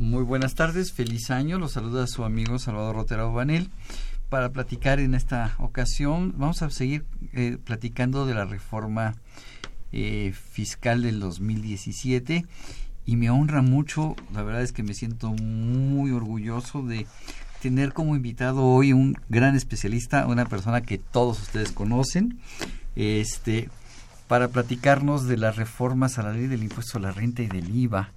Muy buenas tardes, feliz año. Los saluda su amigo Salvador Rotero Banel. Para platicar en esta ocasión, vamos a seguir eh, platicando de la reforma eh, fiscal del 2017 y me honra mucho, la verdad es que me siento muy orgulloso de tener como invitado hoy un gran especialista, una persona que todos ustedes conocen, este, para platicarnos de las reformas a la ley del impuesto a la renta y del IVA.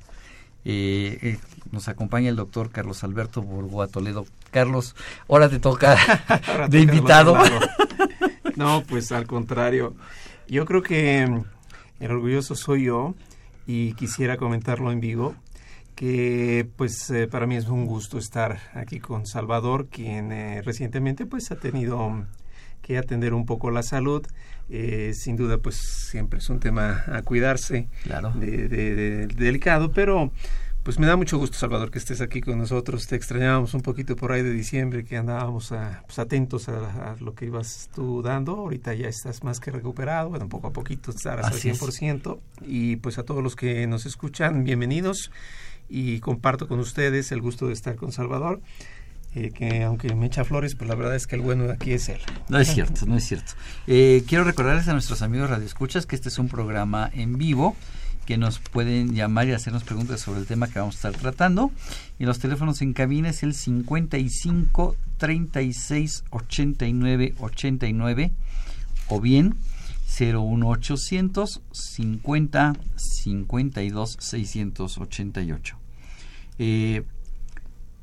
Eh, eh, nos acompaña el doctor Carlos Alberto Borgoa Toledo. Carlos, ahora te toca Ahora de invitado. No, pues al contrario. Yo creo que mm, el orgulloso soy yo y quisiera comentarlo en vivo que pues eh, para mí es un gusto estar aquí con Salvador quien eh, recientemente pues ha tenido mm, que atender un poco la salud Eh, sin duda pues siempre es un tema a cuidarse Claro. de, de- de- delicado pero pues me da mucho gusto, Salvador, que estés aquí con nosotros. Te extrañábamos un poquito por ahí de diciembre, que andábamos ah, pues, atentos a, a lo que ibas tú dando. Ahorita ya estás más que recuperado, bueno, poco a poquito estarás Así al es. 100%. Y pues a todos los que nos escuchan, bienvenidos. Y comparto con ustedes el gusto de estar con Salvador. eh, que aunque me echa flores, pues la verdad es que el bueno de aquí es él. No es cierto, no es cierto. Eh, quiero recordarles a nuestros amigos radioescuchas que este es un programa en vivo que nos pueden llamar y hacernos preguntas sobre el tema que vamos a estar tratando. Y los teléfonos en cabina es el 55 36 89 89 o bien 01800 50 52 688. Eh,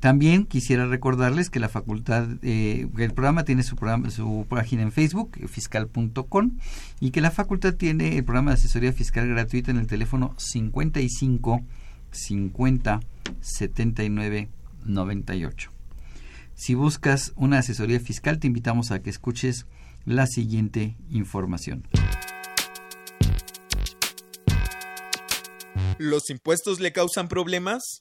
también quisiera recordarles que la facultad, eh, el programa tiene su, su página en Facebook, fiscal.com, y que la facultad tiene el programa de asesoría fiscal gratuita en el teléfono 55 50 79 98. Si buscas una asesoría fiscal, te invitamos a que escuches la siguiente información. ¿Los impuestos le causan problemas?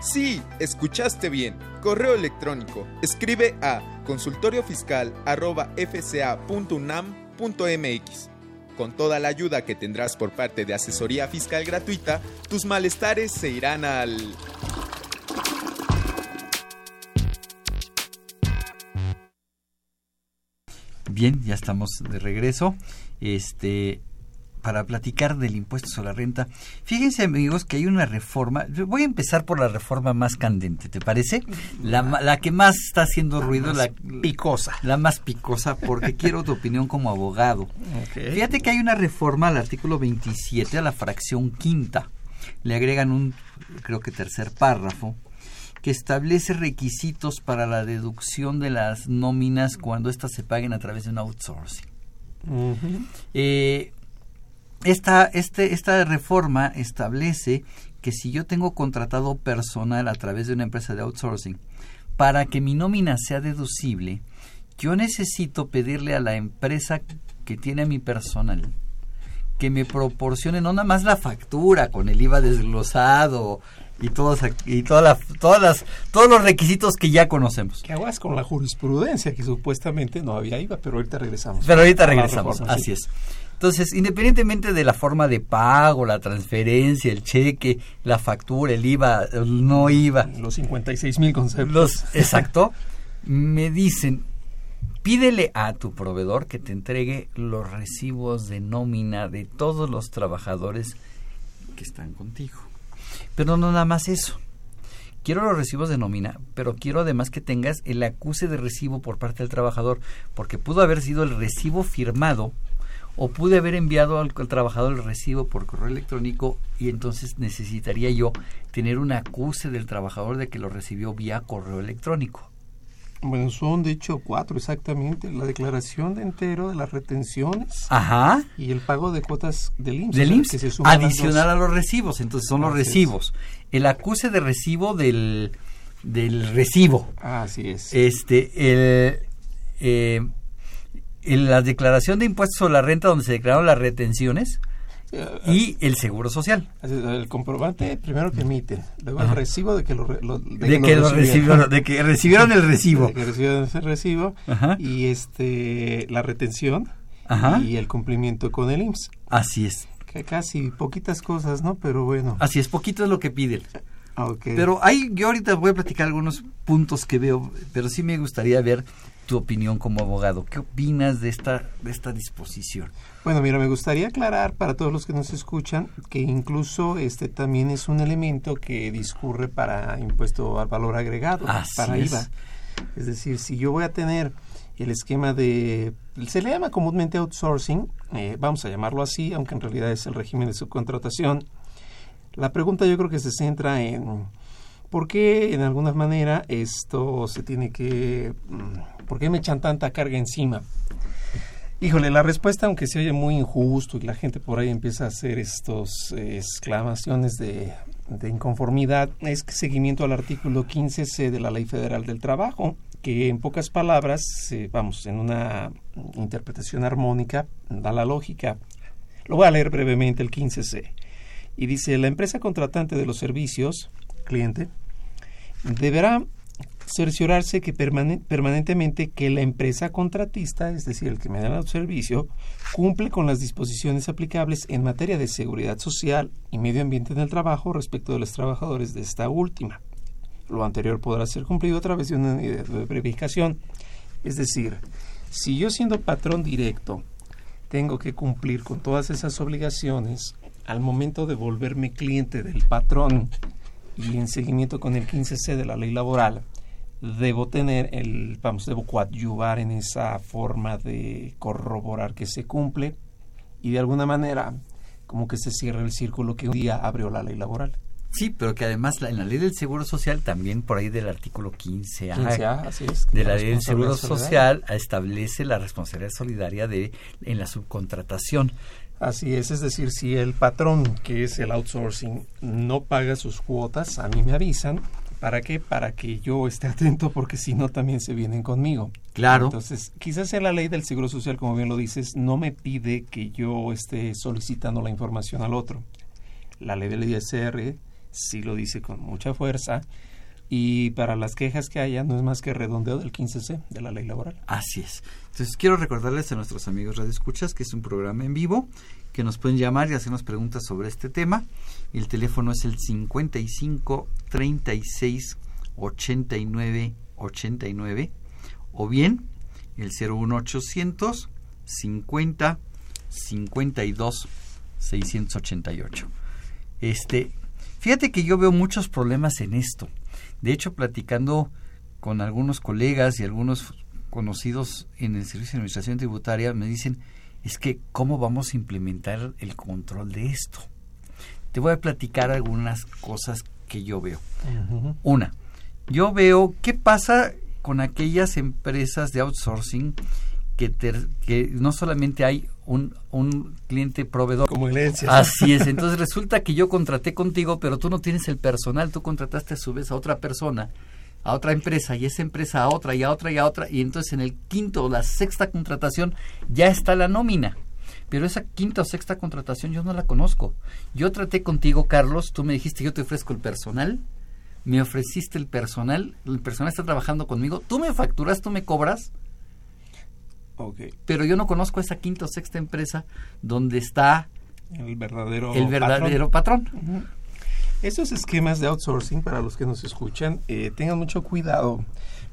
Sí, escuchaste bien, correo electrónico. Escribe a consultoriofiscal@fca.unam.mx. Con toda la ayuda que tendrás por parte de asesoría fiscal gratuita, tus malestares se irán al Bien, ya estamos de regreso. Este para platicar del impuesto sobre la renta. Fíjense amigos que hay una reforma, voy a empezar por la reforma más candente, ¿te parece? La, la que más está haciendo ruido, la Picosa. la más picosa, porque quiero tu opinión como abogado. Fíjate que hay una reforma al artículo 27, a la fracción quinta. Le agregan un, creo que tercer párrafo, que establece requisitos para la deducción de las nóminas cuando éstas se paguen a través de un outsourcing. Ujú. Eh, esta, este, esta reforma establece que si yo tengo contratado personal a través de una empresa de outsourcing, para que mi nómina sea deducible, yo necesito pedirle a la empresa que tiene a mi personal que me proporcione no nada más la factura con el IVA desglosado y todos y toda la- todas las todos los requisitos que ya conocemos. Que aguas con la jurisprudencia, que supuestamente no había IVA, pero ahorita regresamos. Pero ahorita regresamos, así es. Entonces, independientemente de la forma de pago, la transferencia, el cheque, la factura, el IVA, el no IVA. Los 56 mil conceptos. Los, exacto. me dicen, pídele a tu proveedor que te entregue los recibos de nómina de todos los trabajadores que están contigo. Pero no nada más eso. Quiero los recibos de nómina, pero quiero además que tengas el acuse de recibo por parte del trabajador, porque pudo haber sido el recibo firmado o pude haber enviado al, al, trabajador el recibo por correo electrónico y entonces necesitaría yo tener un acuse del trabajador de que lo recibió vía correo electrónico. Bueno, son de hecho cuatro exactamente. La declaración de entero de las retenciones. Ajá. Y el pago de cuotas del IMSS. Del IMSS. Que se adicional a los recibos. Entonces son los recibos. El acuse de recibo del, del recibo. Así es. Este, el, eh, en la declaración de impuestos sobre la renta donde se declararon las retenciones y el seguro social. El comprobante primero que emiten, luego el recibo de que lo, lo de, de, que, lo recibieron, de que recibieron el recibo, de que recibieron ese recibo Ajá. y este la retención Ajá. y el cumplimiento con el IMSS. Así es. Que casi poquitas cosas, ¿no? Pero bueno. Así es, poquito es lo que piden. Okay. Pero hay, yo ahorita voy a platicar algunos puntos que veo, pero sí me gustaría ver tu opinión como abogado. ¿Qué opinas de esta, de esta disposición? Bueno, mira, me gustaría aclarar para todos los que nos escuchan que incluso este también es un elemento que discurre para impuesto al valor agregado, Así para es. IVA. Es decir, si yo voy a tener el esquema de, se le llama comúnmente outsourcing, eh, vamos a llamarlo así, aunque en realidad es el régimen de subcontratación, la pregunta yo creo que se centra en por qué en alguna manera esto se tiene que, por qué me echan tanta carga encima. Híjole, la respuesta, aunque se oye muy injusto y la gente por ahí empieza a hacer estos eh, exclamaciones de, de, inconformidad, es que seguimiento al artículo 15C de la Ley Federal del Trabajo, que en pocas palabras, eh, vamos, en una interpretación armónica, da la lógica. Lo voy a leer brevemente el 15C. Y dice, la empresa contratante de los servicios, cliente, deberá cerciorarse que permane permanentemente que la empresa contratista, es decir, el que me da el servicio, cumple con las disposiciones aplicables en materia de seguridad social y medio ambiente en el trabajo respecto de los trabajadores de esta última. Lo anterior podrá ser cumplido a través de una verificación. Es decir, si yo siendo patrón directo tengo que cumplir con todas esas obligaciones, al momento de volverme cliente del patrón y en seguimiento con el 15C de la ley laboral, debo tener el, vamos, debo coadyuvar en esa forma de corroborar que se cumple y de alguna manera como que se cierra el círculo que un día abrió la ley laboral. Sí, pero que además la, en la ley del Seguro Social también por ahí del artículo 15A, 15A así es, de la, la ley del Seguro Social establece la responsabilidad solidaria de en la subcontratación. Así es, es decir, si el patrón, que es el outsourcing, no paga sus cuotas, a mí me avisan. ¿Para qué? Para que yo esté atento, porque si no, también se vienen conmigo. Claro. Entonces, quizás sea la ley del Seguro Social, como bien lo dices, no me pide que yo esté solicitando la información al otro. La ley del ISR sí lo dice con mucha fuerza. Y para las quejas que haya, no es más que redondeo del 15C de la ley laboral. Así es. Entonces, quiero recordarles a nuestros amigos Radio Escuchas que es un programa en vivo, que nos pueden llamar y hacernos preguntas sobre este tema. El teléfono es el 55 36 89 89 o bien el 01800 50 52 688. Este, fíjate que yo veo muchos problemas en esto. De hecho, platicando con algunos colegas y algunos conocidos en el Servicio de Administración Tributaria, me dicen, es que ¿cómo vamos a implementar el control de esto? Te voy a platicar algunas cosas que yo veo. Uh -huh. Una, yo veo qué pasa con aquellas empresas de outsourcing que, ter, que no solamente hay un, un, cliente proveedor. Como herencia. Así es. Entonces resulta que yo contraté contigo, pero tú no tienes el personal, tú contrataste a su vez a otra persona, a otra empresa, y esa empresa a otra, y a otra, y a otra, y entonces en el quinto o la sexta contratación ya está la nómina. Pero esa quinta o sexta contratación yo no la conozco. Yo traté contigo, Carlos, tú me dijiste yo te ofrezco el personal, me ofreciste el personal, el personal está trabajando conmigo, tú me facturas, tú me cobras, Pero yo no conozco esa quinta o sexta empresa donde está El verdadero el verdadero patrón. Ujú. Esos esquemas de outsourcing, para los que nos escuchan, eh, tengan mucho cuidado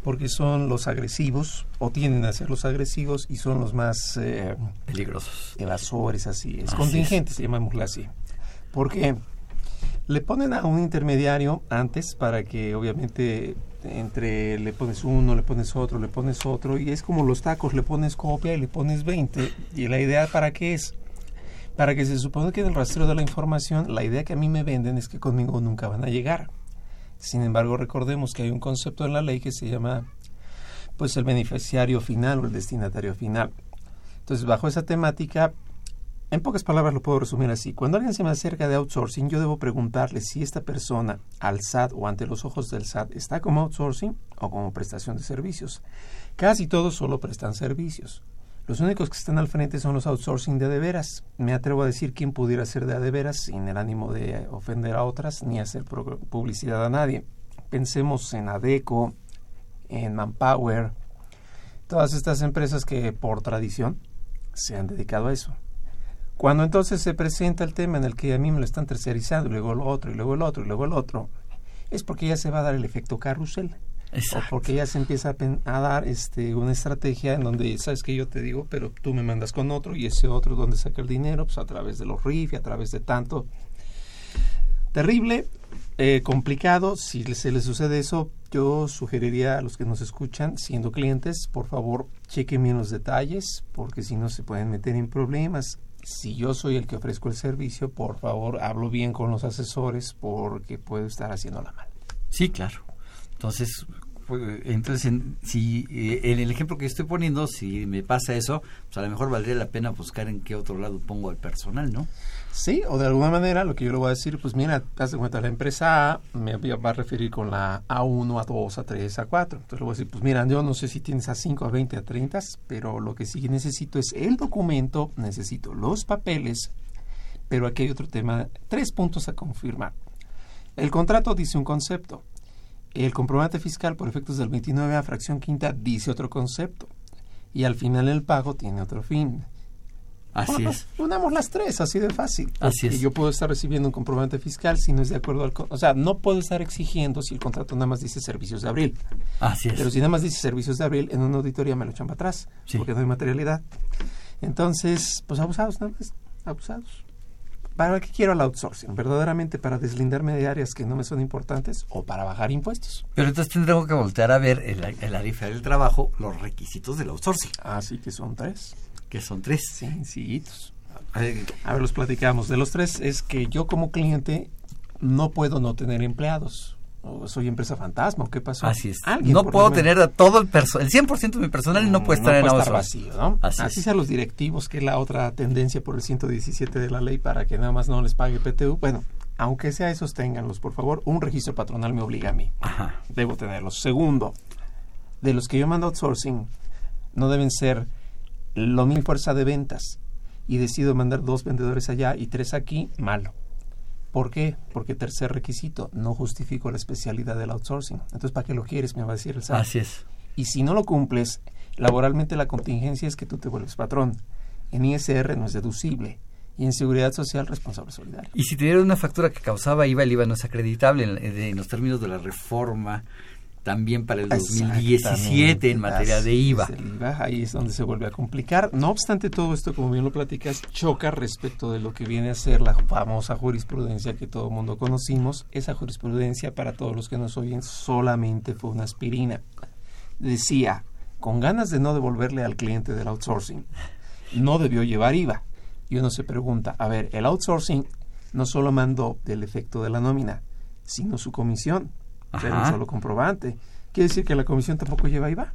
porque son los agresivos o tienden a ser los agresivos y son los más eh, Peligrosos. evasores, así es, Así contingentes, llamémoslo así. Porque le ponen a un intermediario antes para que obviamente entre le pones uno, le pones otro, le pones otro y es como los tacos, le pones copia y le pones 20 y la idea para qué es? Para que se supone que en el rastreo de la información, la idea que a mí me venden es que conmigo nunca van a llegar. Sin embargo, recordemos que hay un concepto en la ley que se llama pues el beneficiario final o el destinatario final. Entonces, bajo esa temática, en pocas palabras lo puedo resumir así. Cuando alguien se me acerca de outsourcing, yo debo preguntarle si esta persona al SAT o ante los ojos del SAT está como outsourcing o como prestación de servicios. Casi todos solo prestan servicios. Los únicos que están al frente son los outsourcing de de veras. Me atrevo a decir quién pudiera ser de a de veras sin el ánimo de ofender a otras ni hacer publicidad a nadie. Pensemos en ADECO, en Manpower, todas estas empresas que por tradición se han dedicado a eso. Cuando entonces se presenta el tema en el que a mí me lo están tercerizando y luego el otro y luego el otro y luego el otro, es porque ya se va a dar el efecto carrusel. O Exacto. porque ya se empieza a, pen- a dar este, una estrategia en donde, sabes que yo te digo, pero tú me mandas con otro y ese otro, ¿dónde saca el dinero? Pues a través de los RIF y a través de tanto. Terrible, eh, complicado. Si se les sucede eso, yo sugeriría a los que nos escuchan, siendo clientes, por favor, chequen bien los detalles, porque si no se pueden meter en problemas. Si yo soy el que ofrezco el servicio, por favor, hablo bien con los asesores, porque puedo estar haciéndola mal. Sí, claro. Entonces, pues, entonces en- si eh, en el ejemplo que estoy poniendo, si me pasa eso, pues a lo mejor valdría la pena buscar en qué otro lado pongo al personal, ¿no? Sí, o de alguna manera lo que yo le voy a decir, pues mira, haz de cuenta, la empresa A me va a referir con la A1, A2, A3, A4. Entonces le voy a decir, pues mira, yo no sé si tienes A5, A20, A30, pero lo que sí necesito es el documento, necesito los papeles, pero aquí hay otro tema, tres puntos a confirmar. El contrato dice un concepto. El comprobante fiscal por efectos del 29 a fracción quinta dice otro concepto. Y al final el pago tiene otro fin. Así Bueno, es. pues, Unamos las tres, así de fácil. Así Y es. yo puedo estar recibiendo un comprobante fiscal si no es de acuerdo al... O sea, no puedo estar exigiendo si el contrato nada más dice servicios de abril. Así es. Pero si nada más dice servicios de abril, en una auditoría me lo echan para atrás. Sí. Porque no hay materialidad. Entonces, pues abusados, nada más. Abusados. ¿Para qué quiero el outsourcing? ¿Verdaderamente para deslindarme de áreas que no me son importantes o para bajar impuestos? Pero entonces tendremos que voltear a ver en la, en la del trabajo los requisitos del outsourcing, Así que son tres. Que son tres. Sencillitos. A ver, los platicamos. De los tres es que yo como cliente no puedo no tener empleados. O soy empresa fantasma, ¿o qué pasó? Así es. Alguien No puedo tener a todo el personal, el 100% de mi personal no puede estar en puede vacío, ¿no? Así Así, sea los directivos, que es la otra tendencia por el 117 de la ley para que nada más no les pague PTU. Bueno, aunque sea esos, ténganlos, por favor. Un registro patronal me obliga a mí. Ajá. Debo tenerlos. Segundo, de los que yo mando outsourcing, no deben ser lo mismo fuerza de ventas. Y decido mandar dos vendedores allá y tres aquí, malo. ¿Por qué? Porque tercer requisito, no justifico la especialidad del outsourcing. Entonces, ¿para qué lo quieres? Me va a decir el SAT. Así es. Y si no lo cumples, laboralmente la contingencia es que tú te vuelves patrón. En ISR no es deducible. Y en Seguridad Social, responsable solidario. Y si te dieron una factura que causaba IVA, el IVA no es acreditable en, en los términos de la reforma también para el 2017 en materia de IVA. Así es, el IVA, Ahí es donde se vuelve a complicar. No obstante todo esto, como bien lo platicas, choca respecto de lo que viene a ser la famosa jurisprudencia que todo el mundo conocimos. Esa jurisprudencia, para todos los que nos oyen, solamente fue una aspirina. Decía, con ganas de no devolverle al cliente del outsourcing, no debió llevar IVA. Y uno se pregunta, a ver, el outsourcing no solo mandó del efecto de la nómina, sino su comisión. Era un solo comprobante. ¿Quiere decir que la comisión tampoco lleva IVA?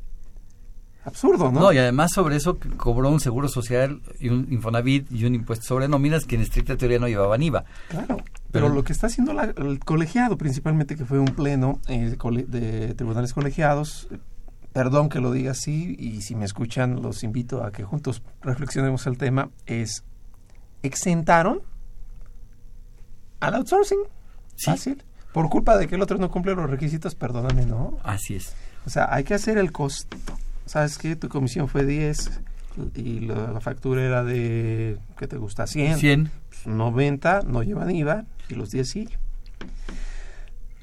Absurdo, ¿no? No, y además sobre eso cobró un seguro social y un Infonavit y un impuesto sobre nóminas que en estricta teoría no llevaban IVA. Claro. Pero, Pero- lo que está haciendo la- el colegiado, principalmente que fue un pleno eh, de tribunales colegiados, perdón que lo diga así, y si me escuchan los invito a que juntos reflexionemos el tema, es exentaron al outsourcing. Sí. Fácil. Por culpa de que el otro no cumple los requisitos, perdóname, ¿no? Así es. O sea, hay que hacer el costo. ¿Sabes qué? Tu comisión fue 10, y la, la factura era de, ¿qué te gusta? 100. 100. Pues 90 no llevan IVA y los 10 sí.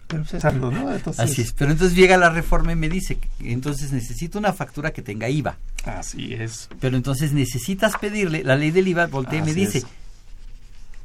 Pero pues. Entonces, Así es. Pero entonces llega la reforma y me dice, que entonces necesito una factura que tenga IVA. Así es. Pero entonces necesitas pedirle, la ley del IVA voltea y me dice, es.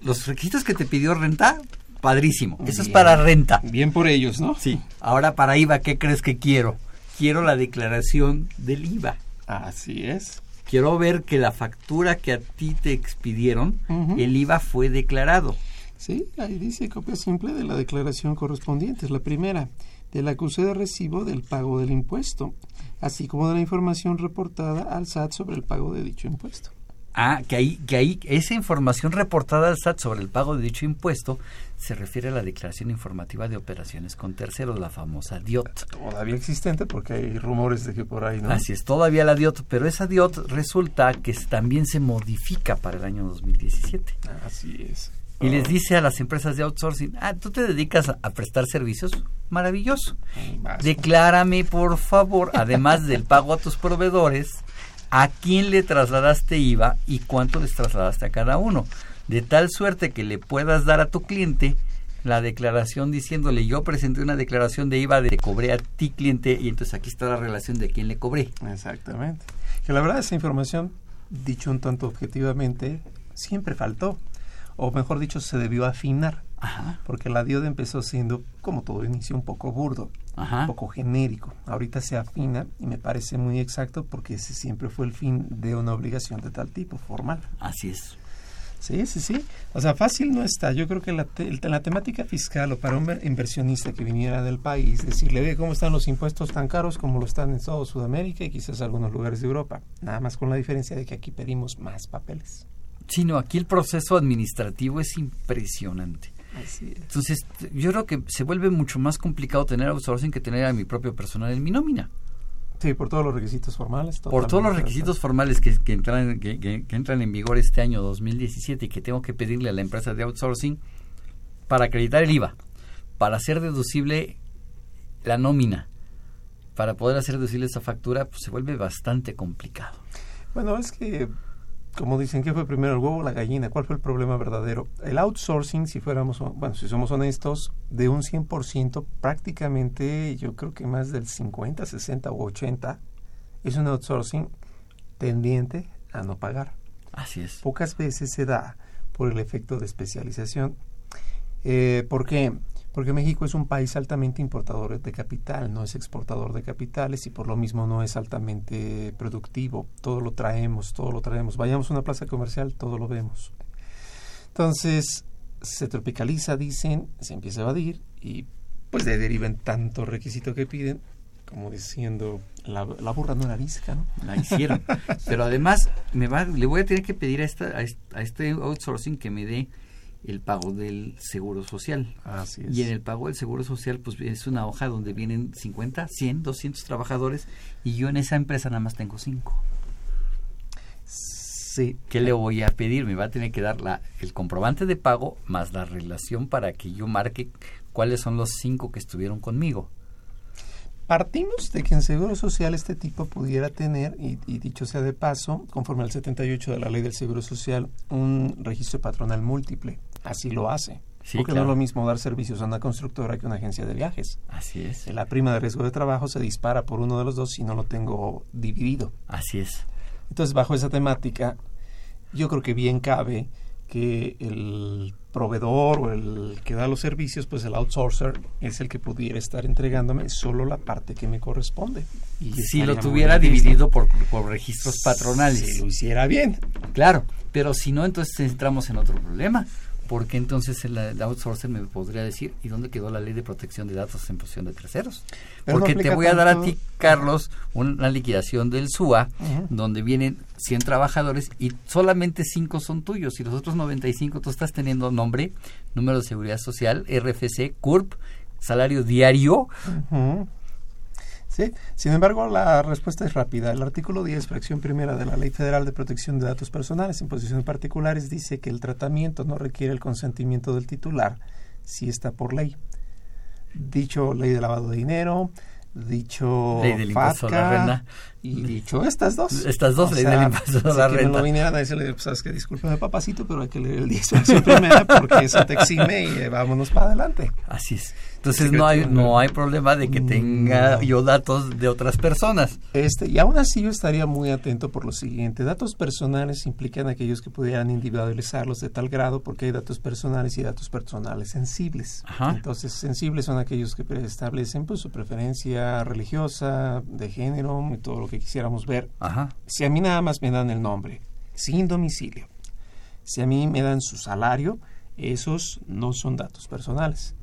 los requisitos que te pidió renta, padrísimo. Eso es para renta. Bien por ellos, ¿no? Sí. Ahora para IVA, ¿qué crees que quiero? Quiero la declaración del IVA. Así es. Quiero ver que la factura que a ti te expidieron, el IVA fue declarado. Sí, ahí dice copia simple de la declaración correspondiente, es la primera, del acuse de recibo del pago del impuesto, así como de la información reportada al SAT sobre el pago de dicho impuesto. Ah, que ahí, que ahí esa información reportada al SAT sobre el pago de dicho impuesto se refiere a la declaración informativa de operaciones con terceros, la famosa DIOT. Todavía existente porque hay rumores de que por ahí, ¿no? Así es, todavía la DIOT, pero esa DIOT resulta que también se modifica para el año 2017. Así es. Y les dice a las empresas de outsourcing, ah, tú te dedicas a, a prestar servicios, maravilloso. Vas. Declárame, por favor, además del pago a tus proveedores, a quién le trasladaste IVA y cuánto les trasladaste a cada uno. De tal suerte que le puedas dar a tu cliente la declaración diciéndole, yo presenté una declaración de IVA de cobré a ti cliente y entonces aquí está la relación de quién le cobré. Exactamente. Que la verdad esa información, dicho un tanto objetivamente, siempre faltó. O mejor dicho, se debió afinar. Ajá, Porque la dioda empezó siendo, como todo inicio, un poco burdo, ajá. un poco genérico. Ahorita se afina y me parece muy exacto porque ese siempre fue el fin de una obligación de tal tipo, formal. Así es. Sí, sí, sí. O sea, fácil no está. Yo creo que la, te- la temática fiscal o para un ver- inversionista que viniera del país, decirle, ve cómo están los impuestos tan caros como lo están en todo Sudamérica y quizás algunos lugares de Europa. Nada más con la diferencia de que aquí pedimos más papeles. Sí, no, aquí el proceso administrativo es impresionante. Así es. Entonces, yo creo que se vuelve mucho más complicado tener outsourcing que tener a mi propio personal en mi nómina. Sí, por todos los requisitos formales. Por todos los requisitos formales que, que entran, que, que- que entran en vigor este año 2017 y que tengo que pedirle a la empresa de outsourcing para acreditar el IVA, para hacer deducible la nómina, para poder hacer deducible esa factura, pues se vuelve bastante complicado. Bueno, es que, como dicen, ¿qué fue primero, el huevo o la gallina? ¿Cuál fue el problema verdadero? El outsourcing, si fuéramos, bueno, si somos honestos, de un 100%, prácticamente yo creo que más del 50, 60 o 80 es un outsourcing tendiente a no pagar. Así es. Pocas veces se da por el efecto de especialización. Eh, ¿Por qué? Porque México es un país altamente importador de capital, no es exportador de capitales y por lo mismo no es altamente productivo. Todo lo traemos, todo lo traemos. Vayamos a una plaza comercial, todo lo vemos. Entonces, se tropicaliza, dicen, se empieza a evadir y pues de deriven tanto requisito que piden, como diciendo, la, la burra no era arisca, ¿no? La hicieron. Pero además, me va, le voy a tener que pedir a, esta, a, est- a este outsourcing que me dé el pago del seguro social. Así es. Y en el pago del seguro social, pues es una hoja donde vienen 50, 100, 200 trabajadores y yo en esa empresa nada más tengo 5. Sí. ¿Qué le voy a pedir? Me va a tener que dar la, el comprobante de pago más la relación para que yo marque cuáles son los 5 que estuvieron conmigo. Partimos de que en Seguro Social este tipo pudiera tener, y, y dicho sea de paso, conforme al 78 de la Ley del Seguro Social, un registro patronal múltiple. Así lo hace. Sí, Porque no es lo mismo dar servicios a una constructora que a una agencia de viajes. Así es. La prima de riesgo de trabajo se dispara por uno de los dos si no lo tengo dividido. Así es. Entonces, bajo esa temática, yo creo que bien cabe que el proveedor o el que da los servicios, pues el outsourcer es el que pudiera estar entregándome solo la parte que me corresponde. Y Si lo tuviera dividido por, por registros patronales. Si lo hiciera bien. Claro, pero si no, entonces entramos en otro problema. Porque entonces el, el outsourcer me podría decir, ¿y dónde quedó la ley de protección de datos en posesión de terceros? Pero no Porque te voy a dar a ti, Carlos, una liquidación del SUA, donde vienen 100 trabajadores y solamente 5 son tuyos. Y los otros 95 tú estás teniendo nombre, número de seguridad social, RFC, CURP, salario diario. Ujú. Sí, sin embargo, la respuesta es rápida. El artículo 10, fracción primera de la Ley Federal de Protección de Datos Personales en posiciones particulares dice que el tratamiento no requiere el consentimiento del titular si está por ley. Dicho ley de lavado de dinero, dicho Ley del impuesto a la FATCA renta. y dicho estas dos. Estas dos, ley del impuesto a la renta. no vinieran a decirle, pues, sabes que discúlpame papacito, pero hay que leer el 10 fracción primera porque eso te exime y eh, vámonos para adelante. Así es. Entonces no hay, no hay problema de que tenga No. yo datos de otras personas. Este, y aún así yo estaría muy atento por lo siguiente. Datos personales implican aquellos que pudieran individualizarlos de tal grado porque hay datos personales y datos personales sensibles. Ajá. Entonces, sensibles son aquellos que establecen pues, su preferencia religiosa, de género y todo lo que quisiéramos ver. Ajá. Si a mí nada más me dan el nombre, sin domicilio, si a mí me dan su salario, esos no son datos personales.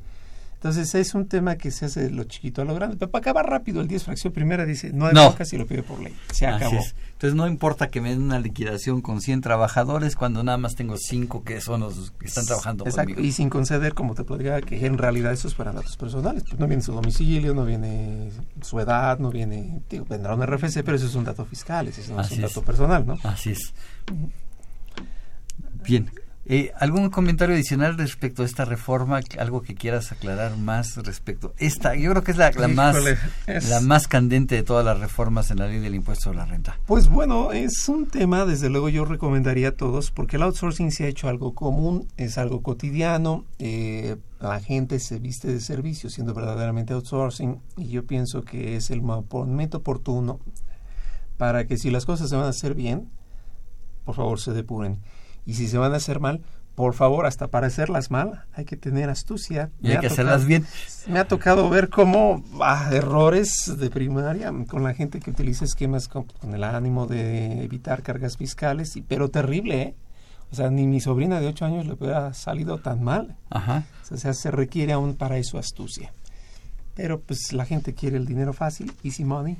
Entonces es un tema que se hace de lo chiquito a lo grande. Pero para acabar rápido, el 10 fracción primera dice, no hay No. si lo pide por ley. Se acabó. es. Entonces no importa que me den una liquidación con 100 trabajadores cuando nada más tengo 5 que son los que están trabajando Exacto. conmigo. Y sin conceder, como te podría, que en realidad esos fueran datos personales. Pues no viene su domicilio, no viene su edad, no viene, digo, vendrá un RFC, pero eso es un dato fiscal, ese no es un es. dato personal, ¿no? Así es. Bien. Eh, ¿Algún comentario adicional respecto a esta reforma? ¿Algo que quieras aclarar más respecto? Esta, yo creo que es la, la más, Híjole, es- la más candente de todas las reformas en la ley del impuesto a la renta. Pues bueno, es un tema, desde luego yo recomendaría a todos, porque el outsourcing se ha hecho algo común, es algo cotidiano, eh, la gente se viste de servicio siendo verdaderamente outsourcing, y yo pienso que es el mo- momento oportuno para que si las cosas se van a hacer bien, por favor se depuren, y si se van a hacer mal, por favor, hasta para hacerlas mal, hay que tener astucia. Y Me hay ha que tocado- hacerlas bien. me ha tocado ver cómo ah, errores de primaria con la gente que utiliza esquemas con, con el ánimo de evitar cargas fiscales, y, pero terrible, ¿eh? O sea, ni mi sobrina de 8 años le hubiera salido tan mal. Ajá. O sea, se requiere aún para eso astucia. Pero pues la gente quiere el dinero fácil, easy money.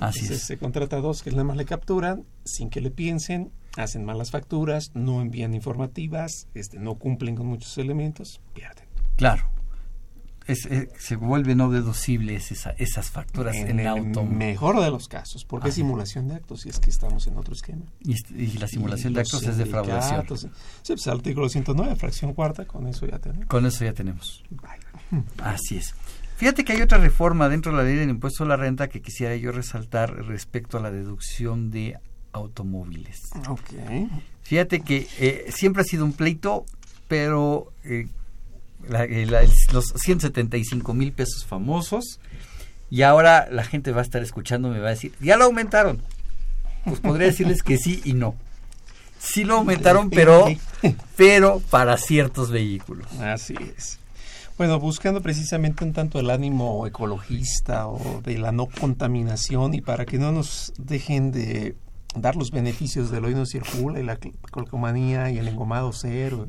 Así Entonces es. se contrata a dos que nada más le capturan sin que le piensen, hacen malas facturas, no envían informativas, este, no cumplen con muchos elementos, pierden. Claro. Es- es- se vuelve no deducibles esa- esas facturas en, el auto. mejor de los casos, porque es simulación de actos, si es que estamos en otro esquema. Y, y la simulación Y de actos es defraudación. Sí, pues artículo 109, fracción cuarta, con eso ya tenemos. Con eso ya tenemos. Bye. Así es. Fíjate que hay otra reforma dentro de la ley del impuesto a la renta que quisiera yo resaltar respecto a la deducción de automóviles. Ok. Fíjate que eh, siempre ha sido un pleito, pero eh, la- eh, la- los 175 mil pesos famosos, y ahora la gente va a estar escuchando, me va a decir, ya lo aumentaron. Pues podría decirles que sí y no. Sí lo aumentaron, pero, pero para ciertos vehículos. Así es. Bueno, buscando precisamente un tanto el ánimo ecologista o de la no contaminación y para que no nos dejen de dar los beneficios del hoy no circula y la colcomanía y el engomado cero.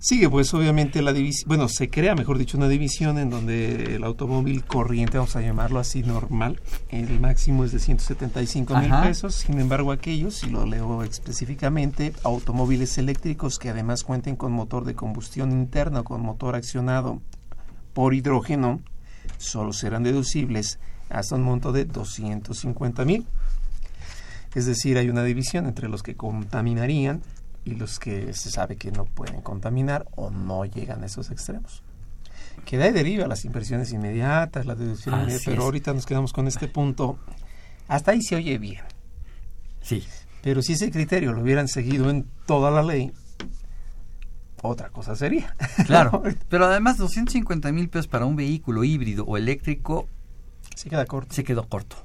Sigue pues obviamente la división, bueno, se crea mejor dicho una división en donde el automóvil corriente, vamos a llamarlo así normal, el máximo es de 175 mil pesos, sin embargo aquellos, si lo leo específicamente, automóviles eléctricos que además cuenten con motor de combustión interna o con motor accionado por hidrógeno, solo serán deducibles hasta un monto de 250 mil. Es decir, hay una división entre los que contaminarían y los que se sabe que no pueden contaminar o no llegan a esos extremos. Que de ahí deriva las inversiones inmediatas, la deducción Así inmediata, pero es. ahorita nos quedamos con este punto. Hasta ahí se oye bien. Sí. Pero si ese criterio lo hubieran seguido en toda la ley, otra cosa sería. Claro, pero además 250 mil pesos para un vehículo híbrido o eléctrico Se queda corto. se quedó corto.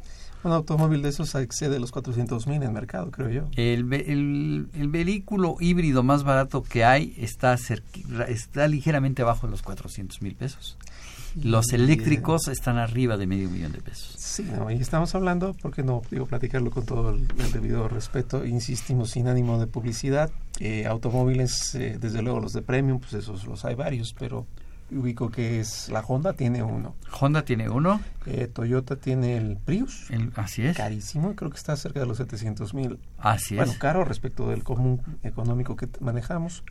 Un automóvil de esos excede los 400 mil en el mercado, creo yo. El, el, el vehículo híbrido más barato que hay está, cerqui- está ligeramente abajo de los 400 mil pesos. Los Y, eléctricos están arriba de medio millón de pesos. Sí, no, y estamos hablando, porque no digo platicarlo con todo el, el debido respeto, insistimos sin ánimo de publicidad, eh, automóviles, eh, desde luego los de premium, pues esos los hay varios, pero ubico que es la Honda tiene uno, Honda tiene uno, eh, Toyota tiene el Prius, el- así es, carísimo, creo que está cerca de los 700 mil, así bueno, es. caro respecto del común económico que manejamos.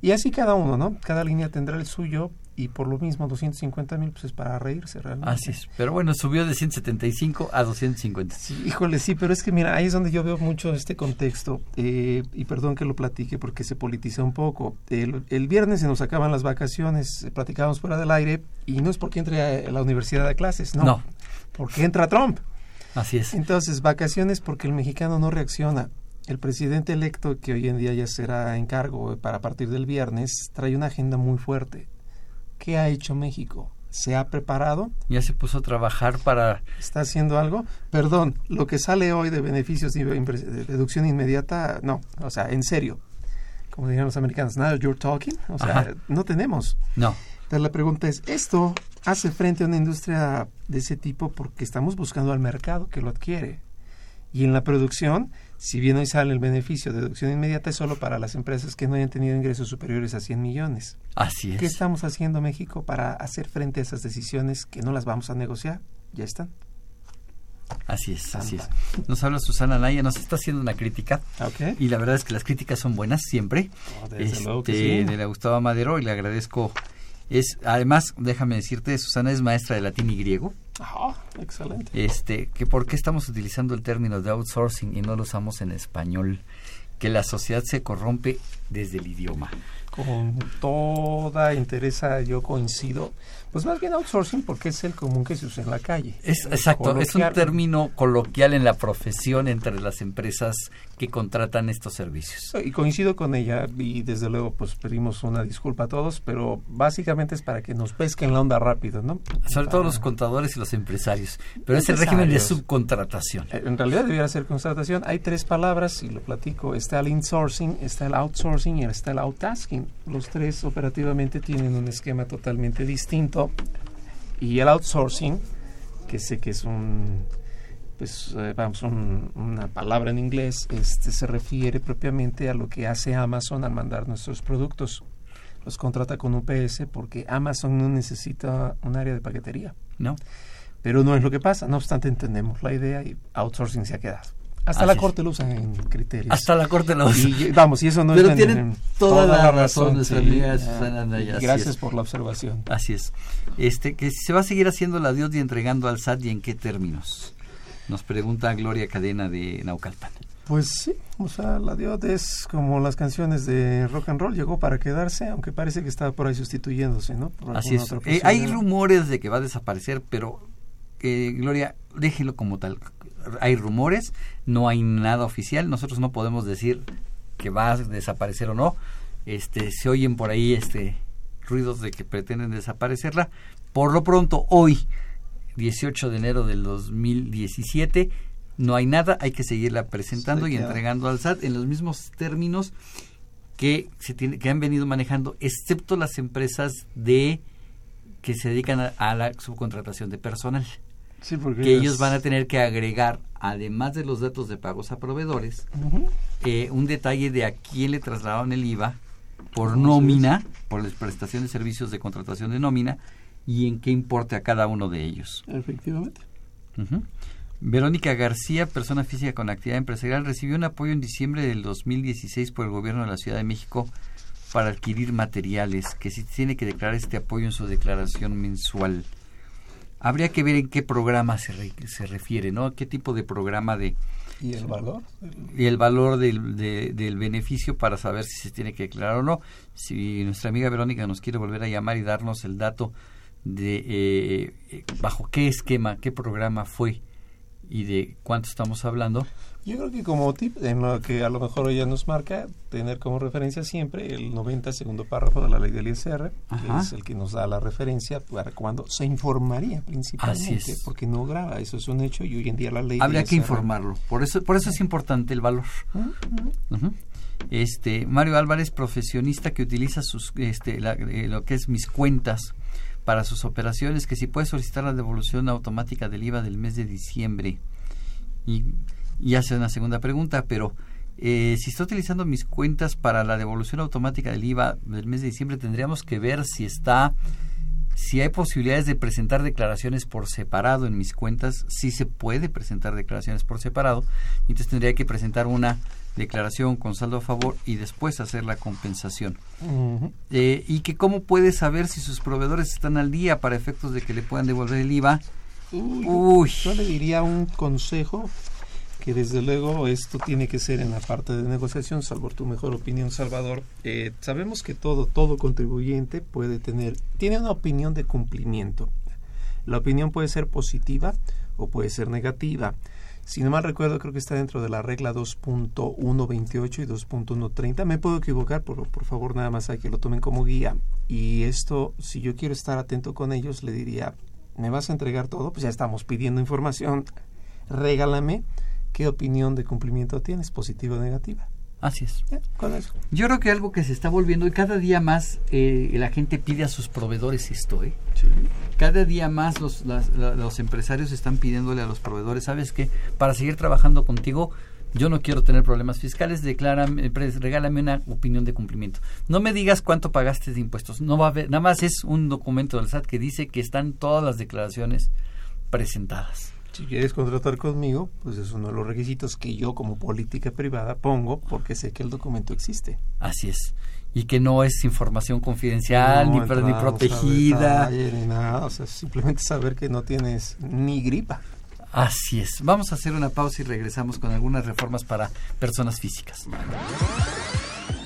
Y así cada uno, ¿no? Cada línea tendrá el suyo y por lo mismo 250 mil pues es para reírse realmente. Así es. Pero bueno, subió de 175 a 250. Sí, híjole, sí, pero es que mira, ahí es donde yo veo mucho este contexto eh, y perdón que lo platique porque se politiza un poco. El, el viernes se nos acaban las vacaciones, eh, platicábamos fuera del aire y no es porque entre a la universidad a clases, no. No. Porque entra Trump. Así es. Entonces, vacaciones porque el mexicano no reacciona. El presidente electo, que hoy en día ya será en cargo para partir del viernes, trae una agenda muy fuerte. ¿Qué ha hecho México? ¿Se ha preparado? Ya se puso a trabajar para... ¿Está haciendo algo? Perdón, lo que sale hoy de beneficios de deducción inmediata, no, o sea, en serio. Como dirían los americanos, now you're talking. O sea, Ajá. no tenemos. No. Entonces la pregunta es, ¿esto hace frente a una industria de ese tipo porque estamos buscando al mercado que lo adquiere? Y en la producción, si bien hoy sale el beneficio de deducción inmediata, es solo para las empresas que no hayan tenido ingresos superiores a 100 millones. Así es. ¿Qué estamos haciendo México para hacer frente a esas decisiones que no las vamos a negociar? Ya están. Así es, así es. Nos habla Susana Naya, nos está haciendo una crítica. Ok. Y la verdad es que las críticas son buenas siempre. Oh, Este, sí. De la Gustavo Madero y le agradezco. Es, además, déjame decirte, Susana es maestra de latín y griego. Ah, excelente. Este, que por qué estamos utilizando el término de outsourcing y no lo usamos en español. Que la sociedad se corrompe desde el idioma. Con toda interesa yo coincido. Pues más bien outsourcing porque es el común que se usa en la calle. Es exacto, es un término coloquial en la profesión entre las empresas que contratan estos servicios. Y coincido con ella y desde luego pues pedimos una disculpa a todos, pero básicamente es para que nos pesquen la onda rápido, ¿no? Sobre todo los contadores y los empresarios. Pero es el régimen de Empresarios. subcontratación. Eh, En realidad debiera ser constatación. Hay tres palabras y lo platico. Está el insourcing, está el outsourcing y está el outtasking. Los tres operativamente tienen un esquema totalmente distinto. Y el outsourcing, que sé que es un, pues eh, vamos, un- una palabra en inglés, este se refiere propiamente a lo que hace Amazon al mandar nuestros productos. Los contrata con UPS porque Amazon no necesita un área de paquetería. ¿No? Pero no es lo que pasa. No obstante, entendemos la idea y outsourcing se ha quedado. Hasta Así la corte lo usan en criterios. Hasta la corte lo usa. Y, vamos, y eso no Pero es tienen toda la razón nuestra amiga Susana así Gracias es. por la observación. Así es. Este, que se va a seguir haciendo la Dios y entregando al SAT y en qué términos. Nos pregunta Gloria Cadena de Naucalpan. Pues sí, o sea, la diod es como las canciones de rock and roll, llegó para quedarse, aunque parece que estaba por ahí sustituyéndose, ¿no? Por Así es. Eh, hay rumores de que va a desaparecer, pero eh, Gloria, déjelo como tal. Hay rumores, no hay nada oficial. Nosotros no podemos decir que va a desaparecer o no. Este, se oyen por ahí este ruidos de que pretenden desaparecerla. Por lo pronto, hoy, 18 de enero del 2017, no hay nada, hay que seguirla presentando Se y entregando al SAT en los mismos términos que se tiene, que han venido manejando, excepto las empresas de que se dedican a, a la subcontratación de personal, Sí, porque que las- ellos van a tener que agregar, además de los datos de pagos a proveedores, eh, un detalle de a quién le trasladaron el IVA por nómina, por la prestación de servicios de contratación de nómina y en qué importe a cada uno de ellos. Efectivamente. Verónica García, persona física con actividad empresarial, recibió un apoyo en diciembre del 2016 por el gobierno de la Ciudad de México para adquirir materiales, que si tiene que declarar este apoyo en su declaración mensual. Habría que ver en qué programa se, re- se refiere, ¿no? ¿Qué tipo de programa de ¿Y el valor? y el valor del, de- del beneficio para saber si se tiene que declarar o no. Si nuestra amiga Verónica nos quiere volver a llamar y darnos el dato de eh, eh, bajo qué esquema, qué programa fue y de cuánto estamos hablando. Yo creo que como tip, en lo que a lo mejor ella nos marca, tener como referencia siempre el 90 segundo párrafo de la ley del ISR, Ajá. que es el que nos da la referencia para cuando se informaría principalmente, porque no graba, eso es un hecho y hoy en día la ley Habría que ISR informarlo. Por eso, por eso es importante el valor. Este Mario Álvarez, profesionista que utiliza sus, este, la- eh, lo que es mis cuentas para sus operaciones, que si puede solicitar la devolución automática del IVA del mes de diciembre. Y, y hace una segunda pregunta, pero eh, si está utilizando mis cuentas para la devolución automática del IVA del mes de diciembre, tendríamos que ver si está si hay posibilidades de presentar declaraciones por separado en mis cuentas, sí se puede presentar declaraciones por separado. Entonces tendría que presentar una declaración con saldo a favor y después hacer la compensación. Eh, y que cómo puede saber si sus proveedores están al día para efectos de que le puedan devolver el IVA. Uy, Uy. Yo le diría un consejo que desde luego esto tiene que ser en la parte de negociación, salvo tu mejor opinión, Salvador. Eh, sabemos que todo, todo contribuyente puede tener, tiene una opinión de cumplimiento. La opinión puede ser positiva o puede ser negativa. Si no mal recuerdo, creo que está dentro de la regla 2.128 y 2.130. Me puedo equivocar, por, por favor, nada más hay que lo tomen como guía. Y esto, si yo quiero estar atento con ellos, le diría, ¿me vas a entregar todo? Pues ya estamos pidiendo información. Regálame qué opinión de cumplimiento tienes, positiva o negativa. Así es. Ya, con eso. Yo creo que algo que se está volviendo y cada día más eh, la gente pide a sus proveedores esto, ¿eh? Cada día más los, las- la- los empresarios están pidiéndole a los proveedores, ¿sabes qué? Para seguir trabajando contigo, yo no quiero tener problemas fiscales, declárame, regálame una opinión de cumplimiento. No me digas cuánto pagaste de impuestos, no va a haber, nada más es un documento del SAT que dice que están todas las declaraciones presentadas. Si quieres contratar conmigo, pues es uno de los requisitos que yo como política privada pongo porque sé que el documento existe. Así es. Y que no es información confidencial No ni, per- ni protegida. detalle ni nada, o sea, simplemente saber que no tienes ni gripa. Así es. Vamos a hacer una pausa y regresamos con algunas reformas para personas físicas.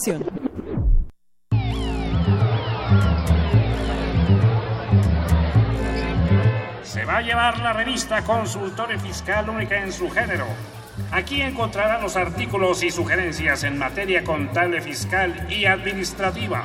Se va a llevar la revista Consultorio Fiscal única en su género. Aquí encontrará los artículos y sugerencias en materia contable, fiscal y administrativa.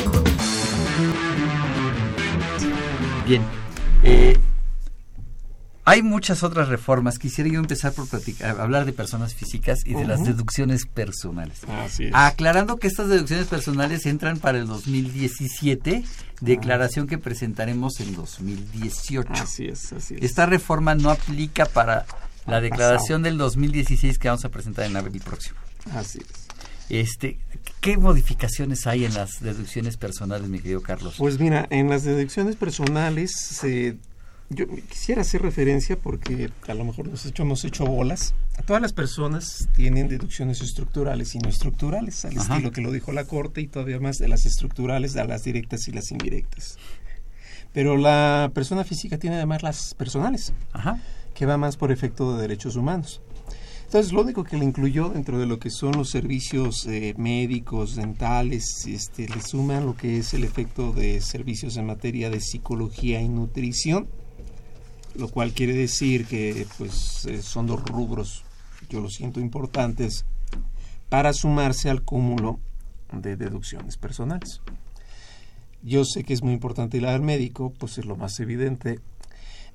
Bien. Eh, hay muchas otras reformas. Quisiera yo empezar por platicar, hablar de personas físicas y de las deducciones personales. Así es. Aclarando que estas deducciones personales entran para el 2017, declaración que presentaremos en 2018. Así es, así es. Esta reforma no aplica para la declaración del 2016 que vamos a presentar en abril próximo. Así es. Este, ¿Qué modificaciones hay en las deducciones personales, mi querido Carlos? Pues mira, en las deducciones personales, se- yo quisiera hacer referencia porque a lo mejor nos hemos hecho bolas. Todas las personas tienen deducciones estructurales y no estructurales, al Ajá. estilo que lo dijo la Corte y todavía más de las estructurales a las directas y las indirectas. Pero la persona física tiene además las personales, Ajá. que va más por efecto de derechos humanos. Entonces, lo único que le incluyó dentro de lo que son los servicios eh, médicos, dentales, este, le suman lo que es el efecto de servicios en materia de psicología y nutrición, lo cual quiere decir que pues eh, son dos rubros, yo lo siento importantes, para sumarse al cúmulo de deducciones personales. Yo sé que es muy importante ir al médico, pues es lo más evidente.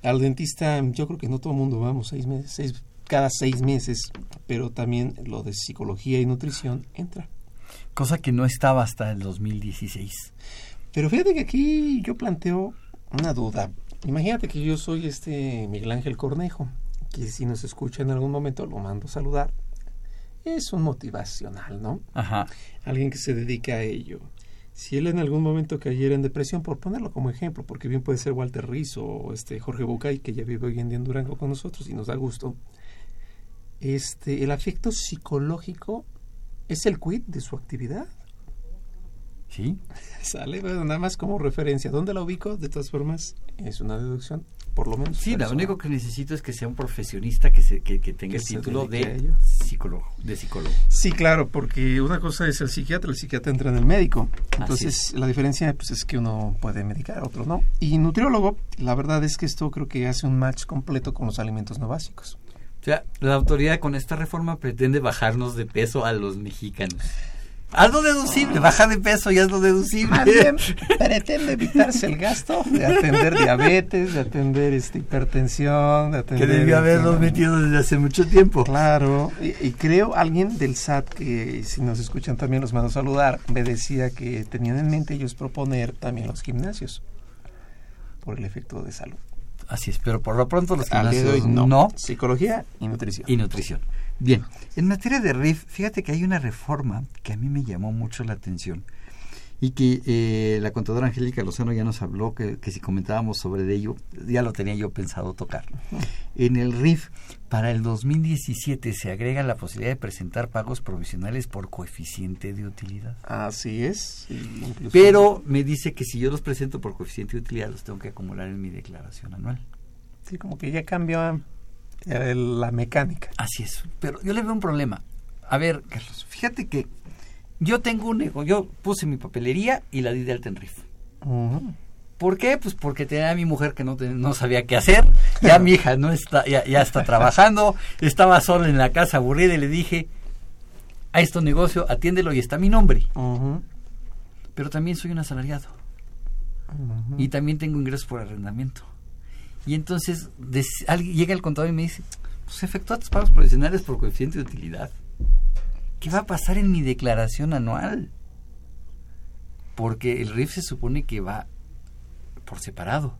Al dentista, yo creo que no todo el mundo vamos seis meses, cada seis meses, pero también lo de psicología y nutrición entra. Cosa que no estaba hasta el 2016. Pero fíjate que aquí yo planteo una duda. Imagínate que yo soy este Miguel Ángel Cornejo, que si nos escucha en algún momento lo mando a saludar. es un motivacional, ¿no? Ajá. Alguien que se dedica a ello. Si él en algún momento cayera en depresión, por ponerlo como ejemplo, porque bien puede ser Walter Rizzo o este Jorge Bucay, que ya vive hoy en día en Durango con nosotros y nos da gusto, este, el afecto psicológico es el quid de su actividad. Sí. Sale, bueno, nada más como referencia. ¿Dónde la ubico? De todas formas, es una deducción, por lo menos. Sí, lo personal. único que necesito es que sea un profesionista que, se, que, que tenga Que el título de psicólogo, de psicólogo. Sí, claro, porque una cosa es el psiquiatra, el psiquiatra entra en el médico. Entonces, la diferencia pues, es que uno puede medicar, otro no. Y nutriólogo, la verdad es que esto creo que hace un match completo con los alimentos no básicos. O sea, la autoridad con esta reforma pretende bajarnos de peso a los mexicanos. Hazlo deducible, baja de peso y hazlo deducible. Más bien, pretende evitarse el gasto de atender diabetes, de atender este, hipertensión, de atender... que debió haberlos este, metido desde hace mucho tiempo. Claro, y, y creo alguien del SAT que si nos escuchan también los mando a saludar, me decía que tenían en mente ellos proponer también los gimnasios por el efecto de salud. Así es, pero por lo pronto los gimnasios no. no. Psicología y nutrición. Y nutrición. Bien, en materia de RIF, fíjate que hay una reforma que a mí me llamó mucho la atención y que eh, la contadora Angélica Lozano ya nos habló que, que si comentábamos sobre ello, ya lo tenía yo pensado tocar. En el RIF, para el 2017 se agrega la posibilidad de presentar pagos provisionales por coeficiente de utilidad. Así es. incluso- Pero me dice que si yo los presento por coeficiente de utilidad, los tengo que acumular en mi declaración anual. Sí, como que ya cambia eh, la mecánica. Así es. Pero yo le veo un problema. A ver, Carlos, fíjate que yo tengo un negocio, yo puse mi papelería y la di de alta en RIF. Ujú. ¿Por qué? Pues porque tenía a mi mujer que no, te- no sabía qué hacer. Ya mi hija no está, ya, ya está trabajando, estaba sola en la casa aburrida y le dije, a este negocio, atiéndelo y está mi nombre. Pero también soy un asalariado y también tengo ingresos por arrendamiento. Y entonces des- alguien- llega el contador y me dice, pues efectúa tus pagos provisionales por coeficiente de utilidad. ¿Qué va a pasar en mi declaración anual? Porque el RIF se supone que va por separado.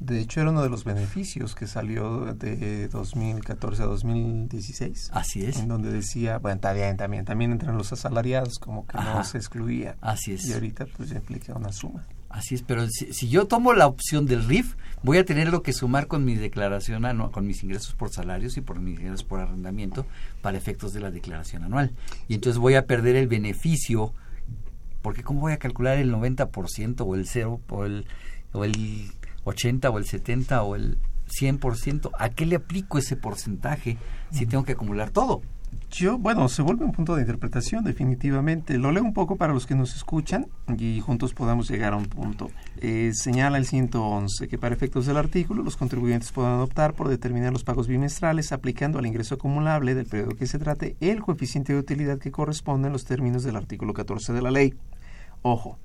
De hecho, era uno de los beneficios que salió de 2014 a 2016. Así es. En donde decía, bueno, bien, también, también entran los asalariados, como que Ajá. no se excluía. Así es. Y ahorita pues ya implica una suma. Así es, pero si, si yo tomo la opción del RIF, voy a tener lo que sumar con mi declaración anual, con mis ingresos por salarios y por mis ingresos por arrendamiento para efectos de la declaración anual. Y entonces voy a perder el beneficio, porque ¿cómo voy a calcular el 90% o el 0 o el, o el 80 o el 70 o el 100%? ¿A qué le aplico ese porcentaje si tengo que acumular todo? Yo, bueno, se vuelve un punto de interpretación, definitivamente. Lo leo un poco para los que nos escuchan y juntos podamos llegar a un punto. Eh, señala el 111 que para efectos del artículo los contribuyentes puedan optar por determinar los pagos bimestrales aplicando al ingreso acumulable del periodo que se trate el coeficiente de utilidad que corresponde en los términos del artículo 14 de la ley. Ojo,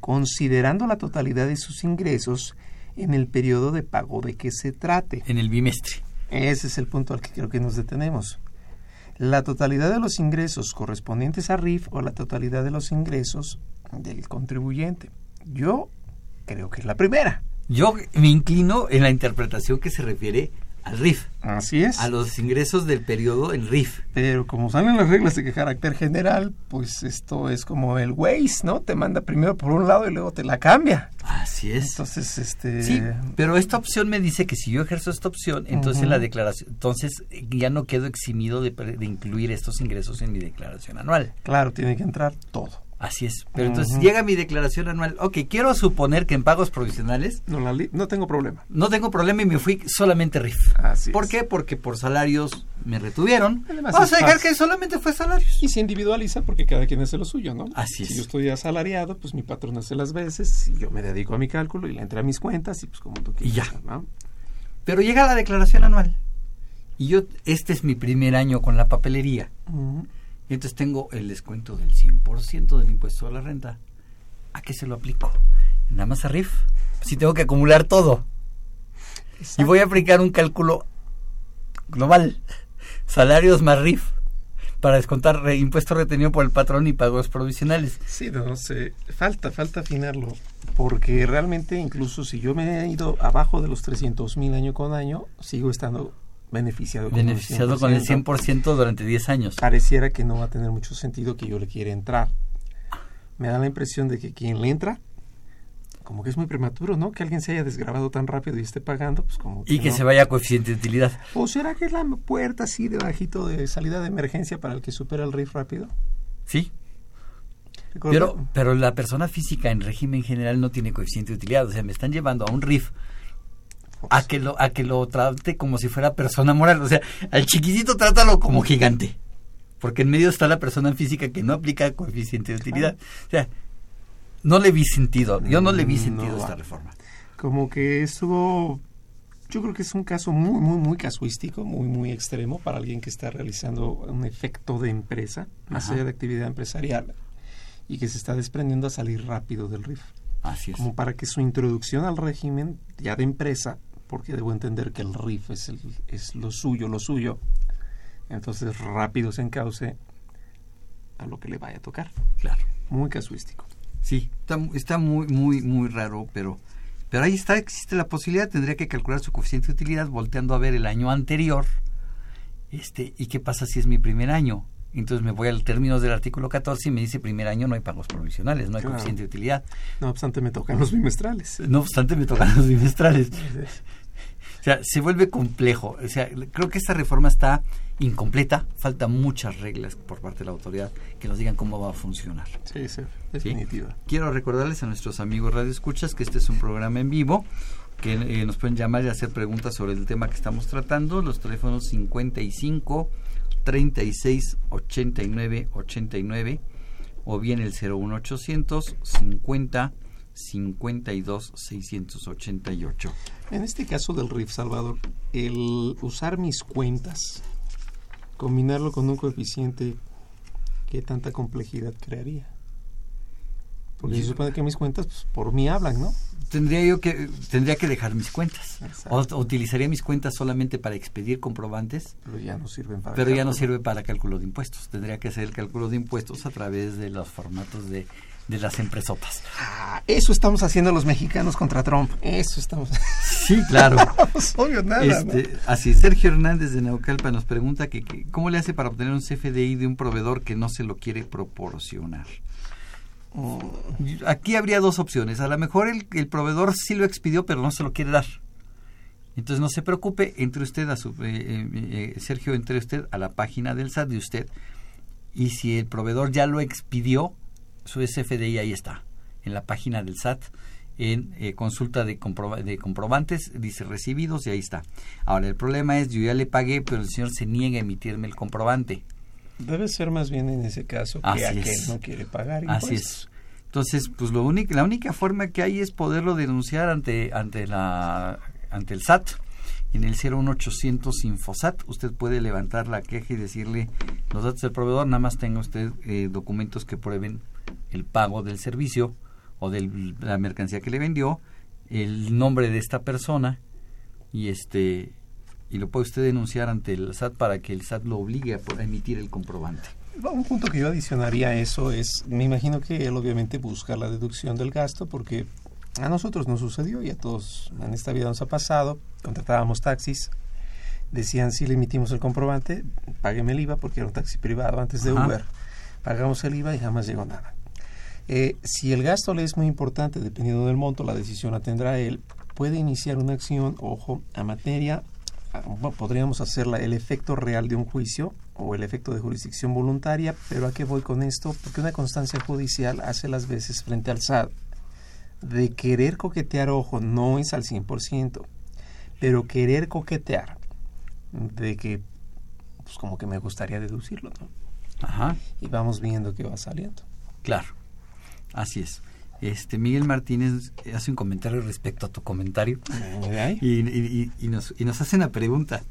considerando la totalidad de sus ingresos en el periodo de pago de que se trate. En el bimestre. Ese es el punto al que creo que nos detenemos. La totalidad de los ingresos correspondientes a RIF o la totalidad de los ingresos del contribuyente. Yo creo que es la primera. Yo me inclino en la interpretación que se refiere al RIF. Así es. A los ingresos del periodo en RIF. Pero como salen las reglas de carácter general, pues esto es como el Waze, ¿no? Te manda primero por un lado y luego te la cambia. Así es. Entonces, este... Sí, pero esta opción me dice que si yo ejerzo esta opción, entonces la declaración, entonces eh, ya no quedo eximido de, de incluir estos ingresos en mi declaración anual. Claro, tiene que entrar todo. Así es. Pero entonces llega mi declaración anual. Ok, quiero suponer que en pagos provisionales No, la no tengo problema. no tengo problema y me fui solamente RIF. Así ¿Por es. qué? Porque por salarios me retuvieron. Además Vamos a dejar fácil. que solamente fue salarios. Y se individualiza porque cada quien hace lo suyo, ¿no? Así Si es. yo estoy asalariado, pues mi patrón hace las veces, y yo me dedico a mi cálculo y le entra a mis cuentas y pues como tú Y quieras. ya. ¿no? Pero llega la declaración anual. Y yo, este es mi primer año con la papelería. Ujú. Y entonces tengo el descuento del 100% del impuesto a la renta. ¿A qué se lo aplico? Nada más a RIF. Si tengo que acumular todo. Y voy a aplicar un cálculo global. Salarios más RIF. Para descontar impuesto retenido por el patrón y pagos provisionales. Sí, no sé, falta, falta afinarlo, porque realmente incluso si yo me he ido abajo de los 300 mil año con año, sigo estando beneficiado. Beneficiado con el 100% durante 10 años. Pareciera que no va a tener mucho sentido que yo le quiera entrar. Me da la impresión de que quien le entra, como que es muy prematuro, ¿no? Que alguien se haya desgrabado tan rápido y esté pagando, pues como... y que se vaya a coeficiente de utilidad. ¿O será que es la puerta así debajito de salida de emergencia para el que supera el RIF rápido? Sí, pero, pero la persona física en régimen general no tiene coeficiente de utilidad. O sea, me están llevando a un RIF a que lo, a que lo trate como si fuera persona moral. O sea, al chiquitito trátalo como gigante. Porque en medio está la persona física que no aplica coeficiente de utilidad. O sea, no le vi sentido. Yo no le vi sentido a esta reforma. Como que estuvo yo creo que es un caso muy, muy, muy casuístico, muy, muy extremo para alguien que está realizando un efecto de empresa, más allá de actividad empresarial y que se está desprendiendo a salir rápido del RIF. Así es. Como para que su introducción al régimen ya de empresa, porque debo entender que el RIF es, el, es lo suyo, lo suyo, entonces rápido se encauce a lo que le vaya a tocar. Claro. Muy casuístico. Sí, está, está muy, muy, muy raro, pero, pero ahí está, existe la posibilidad, tendría que calcular su coeficiente de utilidad volteando a ver el año anterior, este, y qué pasa si es mi primer año entonces me voy al término del artículo 14 y me dice primer año no hay pagos provisionales, no hay coeficiente de utilidad. No obstante me tocan los bimestrales. No obstante me tocan los bimestrales. o sea, se vuelve complejo. O sea, creo que esta reforma está incompleta, falta muchas reglas por parte de la autoridad que nos digan cómo va a funcionar. Sí, sí, definitiva. Quiero recordarles a nuestros amigos Radio Escuchas que este es un programa en vivo que eh, nos pueden llamar y hacer preguntas sobre el tema que estamos tratando. Los teléfonos 55 36 89 89 o bien el 01800 50 52 688. En este caso del RIF, Salvador, el usar mis cuentas, combinarlo con un coeficiente, ¿qué tanta complejidad crearía? Porque se supone que mis cuentas pues, por mí hablan, ¿no? Tendría yo que tendría que dejar mis cuentas. O, utilizaría mis cuentas solamente para expedir comprobantes. Pero ya no sirven para Pero ya no sirve para cálculo de impuestos. Tendría que hacer el cálculo de impuestos a través de los formatos de, de las empresotas. Ah, eso estamos haciendo los mexicanos contra Trump. Eso estamos. Sí, claro. obvio nada. Este, Así, Sergio Hernández de Naucalpa nos pregunta que, que, cómo le hace para obtener un CFDI de un proveedor que no se lo quiere proporcionar. Aquí habría dos opciones. A lo mejor el, el, proveedor sí lo expidió, pero no se lo quiere dar. Entonces no se preocupe, entre usted a su eh, eh, Sergio, entre usted a la página del SAT de usted y si el proveedor ya lo expidió, su SFDI ahí está, en la página del SAT, en eh, consulta de, de comprobantes, dice recibidos y ahí está. Ahora el problema es yo ya le pagué, pero el señor se niega a emitirme el comprobante. Debe ser más bien en ese caso que Así aquel es. no quiere pagar Así es. Entonces, pues lo único, la única forma que hay es poderlo denunciar ante ante la ante el SAT en el 01800 Infosat. Usted puede levantar la queja y decirle los datos del proveedor, nada más tenga usted eh, documentos que prueben el pago del servicio o de la mercancía que le vendió, el nombre de esta persona y este y lo puede usted denunciar ante el SAT para que el SAT lo obligue a, emitir el comprobante. Un punto que yo adicionaría a eso es, me imagino que él obviamente busca la deducción del gasto porque a nosotros nos sucedió y a todos en esta vida nos ha pasado, contratábamos taxis, decían si le emitimos el comprobante, págueme el IVA porque era un taxi privado antes de Ajá. Uber, pagamos el IVA y jamás llegó nada. Eh, si el gasto le es muy importante, dependiendo del monto, la decisión la tendrá él, puede iniciar una acción, ojo, a materia, podríamos hacerla el efecto real de un juicio o el efecto de jurisdicción voluntaria, pero ¿a qué voy con esto? Porque una constancia judicial hace las veces frente al SAT de querer coquetear, ojo, no es al 100%, pero querer coquetear de que, pues como que me gustaría deducirlo, ¿no? Ajá. Y vamos viendo qué va saliendo. Claro, así es. Este Miguel Martínez hace un comentario respecto a tu comentario y, y- y- y nos, y nos hace una pregunta.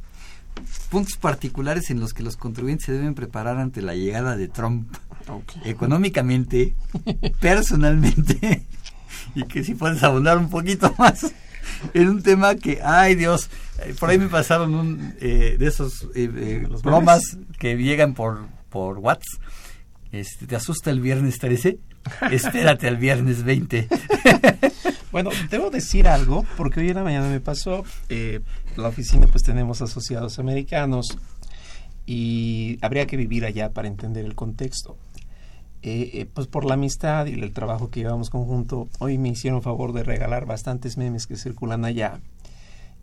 Puntos particulares en los que los contribuyentes se deben preparar ante la llegada de Trump económicamente, personalmente, y que si puedes abundar un poquito más en un tema que, ay Dios, eh, por ahí me pasaron un eh, de esos eh, eh, bromas que llegan por, por WhatsApp. Este, ¿Te asusta el viernes 13? Espérate al viernes 20. Bueno, debo decir algo, porque hoy en la mañana me pasó, eh, la oficina pues tenemos asociados americanos y habría que vivir allá para entender el contexto. Eh, eh, pues por la amistad y el trabajo que llevamos conjunto, hoy me hicieron favor de regalar bastantes memes que circulan allá.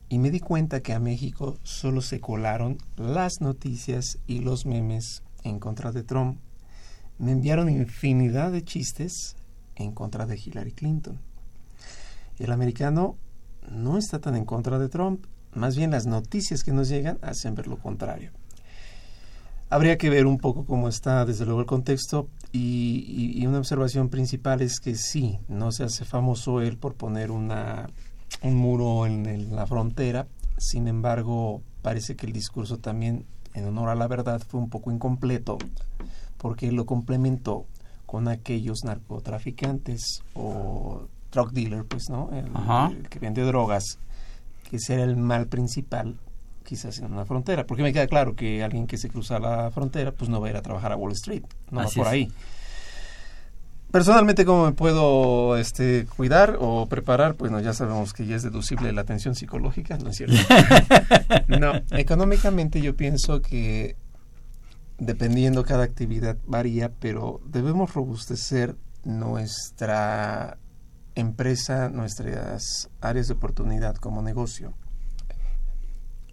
Y me di cuenta que a México solo se colaron las noticias y los memes en contra de Trump. Me enviaron infinidad de chistes en contra de Hillary Clinton. El americano no está tan en contra de Trump, más bien las noticias que nos llegan hacen ver lo contrario. Habría que ver un poco cómo está desde luego el contexto y, una observación principal es que sí, no se hace famoso él por poner una, un muro en, en la frontera, sin embargo parece que el discurso también en honor a la verdad fue un poco incompleto porque lo complementó con aquellos narcotraficantes o drug dealer, pues, ¿no? El, que vende drogas, que será el mal principal quizás en una frontera, porque me queda claro que alguien que se cruza la frontera, pues no va a ir a trabajar a Wall Street, no va por ahí. Personalmente, ¿cómo me puedo este, cuidar o preparar? Pues no, ya sabemos que ya es deducible la atención psicológica, ¿no es cierto? no, económicamente yo pienso que dependiendo cada actividad varía, pero debemos robustecer nuestra empresa, nuestras áreas de oportunidad como negocio.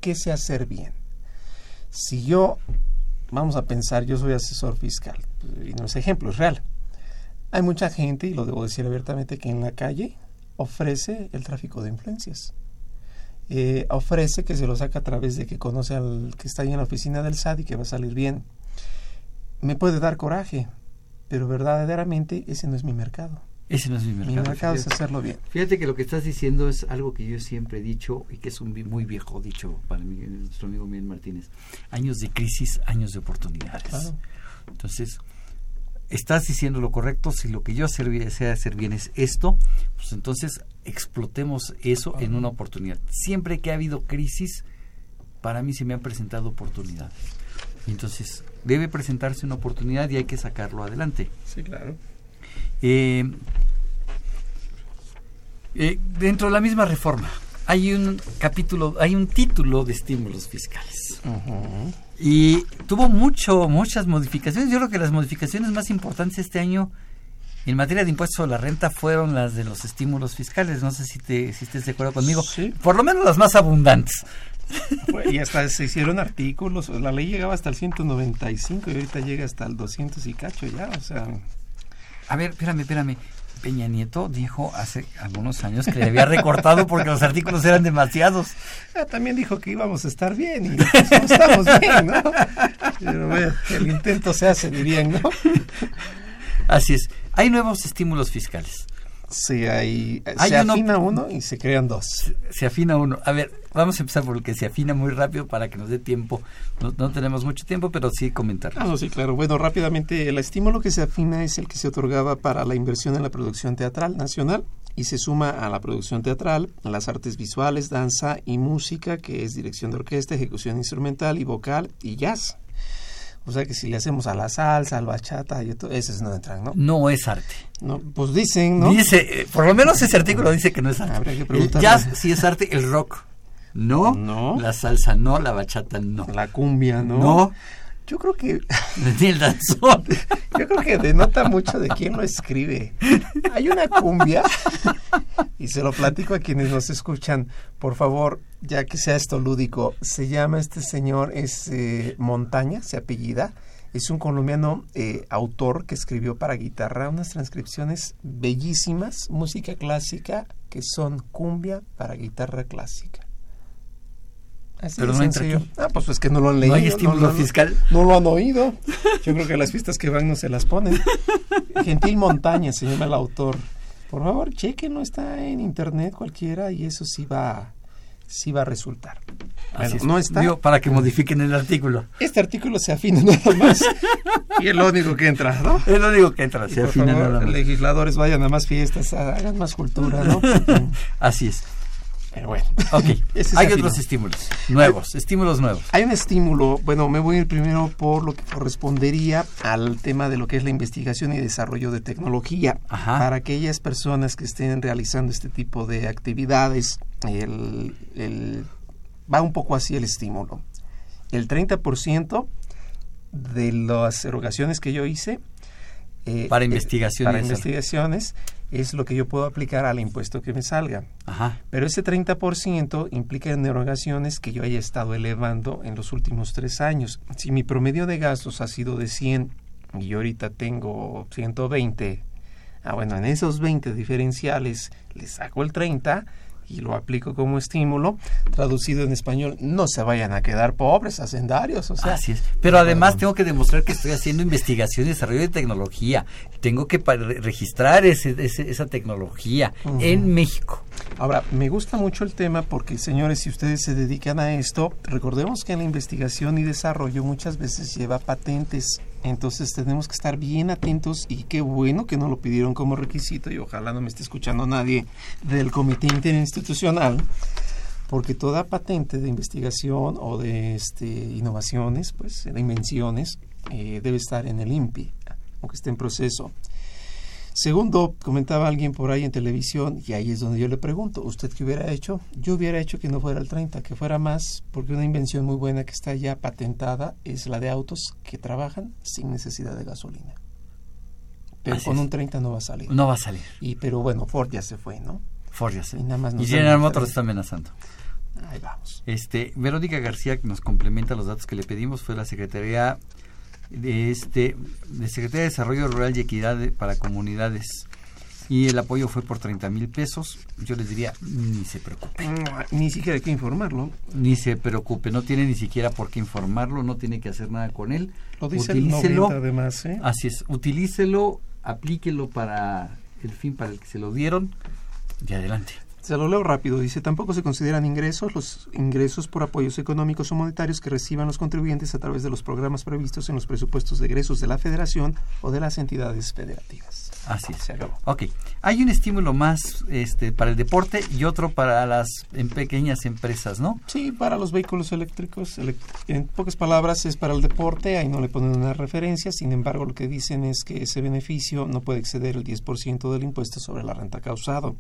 ¿Qué sé hacer bien? Si yo, vamos a pensar, yo soy asesor fiscal, y no es ejemplo, es real. Hay mucha gente, y lo debo decir abiertamente, que en la calle ofrece el tráfico de influencias. Eh, ofrece que se lo saca a través de que conoce al que está ahí en la oficina del SAD y que va a salir bien. Me puede dar coraje, pero verdaderamente ese no es mi mercado. Ese no es mi mercado. Mi mercado es hacerlo bien. Fíjate que lo que estás diciendo es algo que yo siempre he dicho y que es un muy viejo dicho para mí, nuestro amigo Miguel Martínez. Años de crisis, años de oportunidades. Entonces, estás diciendo lo correcto. Si lo que yo sé hacer bien es esto, pues entonces explotemos eso en una oportunidad. Siempre que ha habido crisis, para mí se me han presentado oportunidades. Entonces, debe presentarse una oportunidad y hay que sacarlo adelante. Sí, claro. Eh, eh, dentro de la misma reforma hay un capítulo, hay un título de estímulos fiscales. Y tuvo mucho, muchas modificaciones. Yo creo que las modificaciones más importantes este año en materia de impuestos a la renta fueron las de los estímulos fiscales. No sé si, te, si estés de acuerdo conmigo. Por lo menos las más abundantes. y hasta se hicieron artículos. La ley llegaba hasta el 195 y ahorita llega hasta el 200 y cacho ya. O sea. A ver, espérame, espérame. Peña Nieto dijo hace algunos años que le había recortado porque los artículos eran demasiados. Ah, también dijo que íbamos a estar bien y pues, no estamos bien, ¿no? Pero bueno, el intento se hace, bien, ¿no? Así es. Hay nuevos estímulos fiscales. Sí, hay, se afina uno y se crean dos. Se, afina uno. A ver, vamos a empezar por el que se afina muy rápido para que nos dé tiempo. No, tenemos mucho tiempo, pero sí comentar. Ah, no, sí, claro. Bueno, rápidamente, el estímulo que se afina es el que se otorgaba para la inversión en la producción teatral nacional y se suma a la producción teatral, las artes visuales, danza y música, que es dirección de orquesta, ejecución instrumental y vocal y jazz. O sea que si le hacemos a la salsa, al bachata, y todo, esos no entran, ¿no? No es arte. No, pues dicen, ¿no? Dice, eh, por lo menos ese artículo dice que no es arte. Habría que el jazz sí es arte, el rock no, no, la salsa no, la bachata no. La cumbia no. No. Yo creo que. el danzón. Yo creo que denota mucho de quién lo escribe. Hay una cumbia, y se lo platico a quienes nos escuchan, por favor, ya que sea esto lúdico. Se llama este señor, es eh, Montaña, se apellida. Es un colombiano eh, autor que escribió para guitarra unas transcripciones bellísimas, música clásica, que son cumbia para guitarra clásica. Pero no entra Ah, pues es que no lo han leído. No hay estímulo fiscal. No, lo han oído. Yo creo que las pistas que van no se las ponen. Gentil Montaña se llama el autor. Por favor, chequenlo, está en internet cualquiera y eso sí va, sí va a resultar. No está. para que modifiquen el artículo. Este artículo se afina nada más. y es lo único que entra, ¿no? Es lo único que entra, se afina nada más. legisladores vayan a más fiestas, hagan más cultura, ¿no? Así es. Pero bueno. Ok, Ese es hay otros estímulos nuevos, estímulos nuevos. Hay un estímulo, bueno, me voy a ir primero por lo que correspondería al tema de lo que es la investigación y desarrollo de tecnología. Para aquellas personas que estén realizando este tipo de actividades, el, el- va un poco así el estímulo. El 30% de las erogaciones que yo hice eh, Para eh, investigación y para investigaciones es lo que yo puedo aplicar al impuesto que me salga. Ajá. Pero ese 30% implica en erogaciones que yo haya estado elevando en los últimos tres años. Si mi promedio de gastos ha sido de 100 y yo ahorita tengo 120, ah, bueno, en esos 20 diferenciales le saco el 30 y lo aplico como estímulo, traducido en español, no se vayan a quedar pobres, hacendarios, o sea. Así es. Pero además tengo que demostrar que estoy haciendo investigación y desarrollo de tecnología. Tengo que registrar ese- ese- esa tecnología en México. Ahora, me gusta mucho el tema porque, señores, si ustedes se dedican a esto, recordemos que la investigación y desarrollo muchas veces lleva patentes. Entonces tenemos que estar bien atentos y qué bueno que no lo pidieron como requisito y ojalá no me esté escuchando nadie del comité interinstitucional porque toda patente de investigación o de este, innovaciones, pues de invenciones, eh, debe estar en el INPI, aunque esté en proceso. Segundo, comentaba alguien por ahí en televisión, y ahí es donde yo le pregunto, ¿usted qué hubiera hecho? Yo hubiera hecho que no fuera el 30, que fuera más, porque una invención muy buena que está ya patentada es la de autos que trabajan sin necesidad de gasolina. Pero Así con es. un 30 no va a salir. No va a salir. Y pero bueno, Ford ya se fue, ¿no? Ford ya se- Y nada más Y General Motors está amenazando. Ahí vamos. Este, Verónica García que nos complementa los datos que le pedimos fue la Secretaría de este de Secretaría de Desarrollo Rural y Equidad de- para Comunidades y el apoyo fue por 30 mil pesos. Yo les diría ni se preocupe, Mm, Ni siquiera hay que informarlo. ni se preocupe, no tiene ni siquiera por qué informarlo, no tiene que hacer nada con él. Lo dice el Utilícelo. 90 además, ¿eh? Así es, utilícelo, aplíquelo para el fin para el que se lo dieron y adelante. Se lo leo rápido. Dice, tampoco se consideran ingresos los ingresos por apoyos económicos o monetarios que reciban los contribuyentes a través de los programas previstos en los presupuestos de egresos de la federación o de las entidades federativas. Así es. Se acabó. Ok, hay un estímulo más este, para el deporte y otro para las en pequeñas empresas, ¿no? Sí, para los vehículos eléctricos, en pocas palabras es para el deporte, ahí no le ponen una referencia, sin embargo lo que dicen es que ese beneficio no puede exceder el 10% del impuesto sobre la renta causado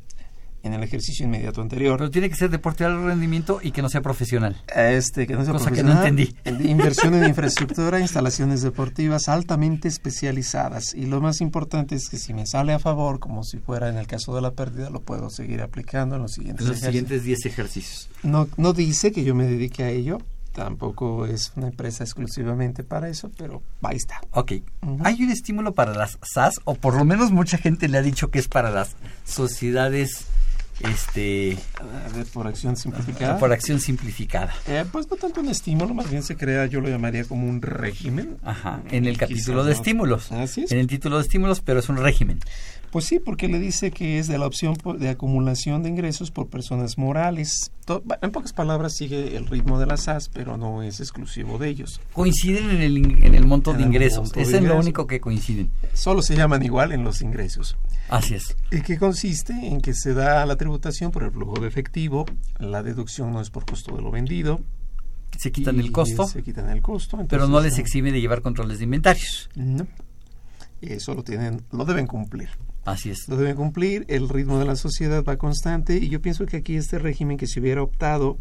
en el ejercicio inmediato anterior. Pero tiene que ser deporte de alto rendimiento y que no sea profesional. Este, que no sea Cosa que no profesional, entendí. Inversión en infraestructura, instalaciones deportivas altamente especializadas. Y lo más importante es que si me sale a favor, como si fuera en el caso de la pérdida, lo puedo seguir aplicando en los siguientes Los ejercicios. siguientes 10 ejercicios. No, no dice que yo me dedique a ello. Tampoco es una empresa exclusivamente para eso, pero ahí está. Ok, hay un estímulo para las SAS, o por lo menos mucha gente le ha dicho que es para las sociedades este A ver, por acción simplificada. por acción simplificada. Eh, pues no tanto un estímulo, más bien se crea, yo lo llamaría como un régimen. Ajá, en el Quizás capítulo de no. estímulos. Así es. En el título de estímulos, pero es un régimen. Pues sí, porque le dice que es de la opción de acumulación de ingresos por personas morales. En pocas palabras sigue el ritmo de las SAS, pero no es exclusivo de ellos. Coinciden en el, en el monto En de ingresos. monto de es lo ingresos. único que coinciden. Solo se llaman igual en los ingresos. Así es. ¿Y qué consiste? En que se da la tributación por el flujo de efectivo, la deducción no es por costo de lo vendido. Se quitan el costo, Se quitan el costo. pero no les exime de llevar controles de inventarios. No. Eso lo tienen, lo deben cumplir. Así es. Lo deben cumplir, el ritmo de la sociedad va constante y yo pienso que aquí este régimen que se hubiera optado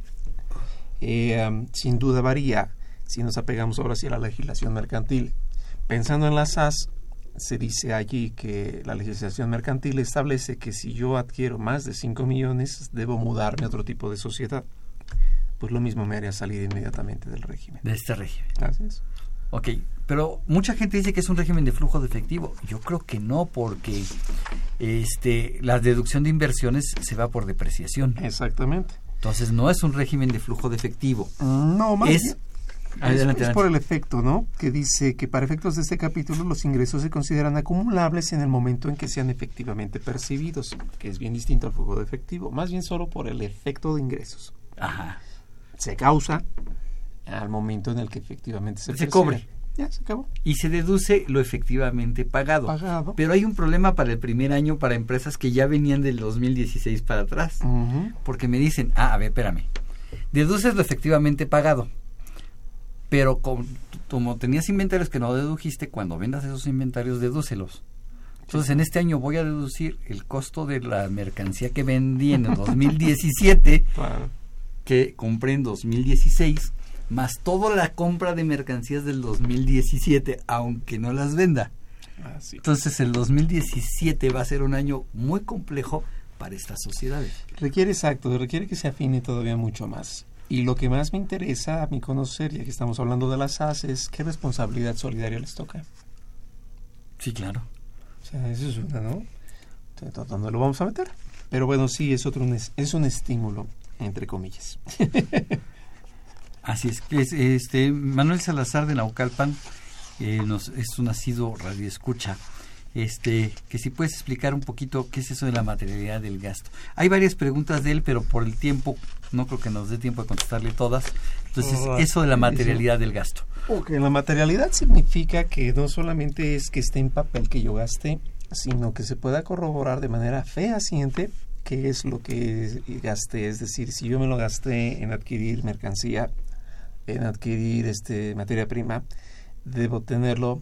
eh, sin duda varía si nos apegamos ahora sí a la legislación mercantil. Pensando en las SAS, se dice allí que la legislación mercantil establece que si yo adquiero más de 5 millones debo mudarme a otro tipo de sociedad. Pues lo mismo me haría salir inmediatamente del régimen. De este régimen. Así es. Ok, pero mucha gente dice que es un régimen de flujo de efectivo. Yo creo que no, porque este, la deducción de inversiones se va por depreciación. Exactamente. Entonces no es un régimen de flujo de efectivo. No, más Es, adelante, es, es por el efecto, ¿no? Que dice que para efectos de este capítulo los ingresos se consideran acumulables en el momento en que sean efectivamente percibidos, que es bien distinto al flujo de efectivo, más bien solo por el efecto de ingresos. Ajá. Se causa al momento en el que efectivamente se, Se cobre. Ya se acabó. Y se deduce lo efectivamente pagado. Pagado. Pero hay un problema para el primer año para empresas que ya venían del 2016 para atrás. Porque me dicen, ah, a ver, espérame. Deduces lo efectivamente pagado. Pero como, como tenías inventarios que no dedujiste, cuando vendas esos inventarios, dedúcelos. Entonces, en este año voy a deducir el costo de la mercancía que vendí en el 2017, que compré en 2016, más toda la compra de mercancías del 2017, aunque no las venda. Entonces, el 2017 va a ser un año muy complejo para estas sociedades. Requiere exacto, requiere que se afine todavía mucho más. Y lo que más me interesa a mí conocer, ya que estamos hablando de las SAS, es qué responsabilidad solidaria les toca. Sí, claro. O sea, eso es una, ¿no? Entonces, ¿Dónde lo vamos a meter? Pero bueno, sí, es, otro, es un estímulo, entre comillas. Así es. que este Manuel Salazar de Naucalpan eh, nos, es un nacido radioescucha. Este, que si puedes explicar un poquito qué es eso de la materialidad del gasto. Hay varias preguntas de él, pero por el tiempo no creo que nos dé tiempo de contestarle todas. Entonces, eso de la materialidad del gasto. Ok, la materialidad significa que no solamente es que esté en papel que yo gaste, sino que se pueda corroborar de manera fehaciente qué es lo que gasté. Es decir, si yo me lo gasté en adquirir mercancía, en adquirir este materia prima, debo tenerlo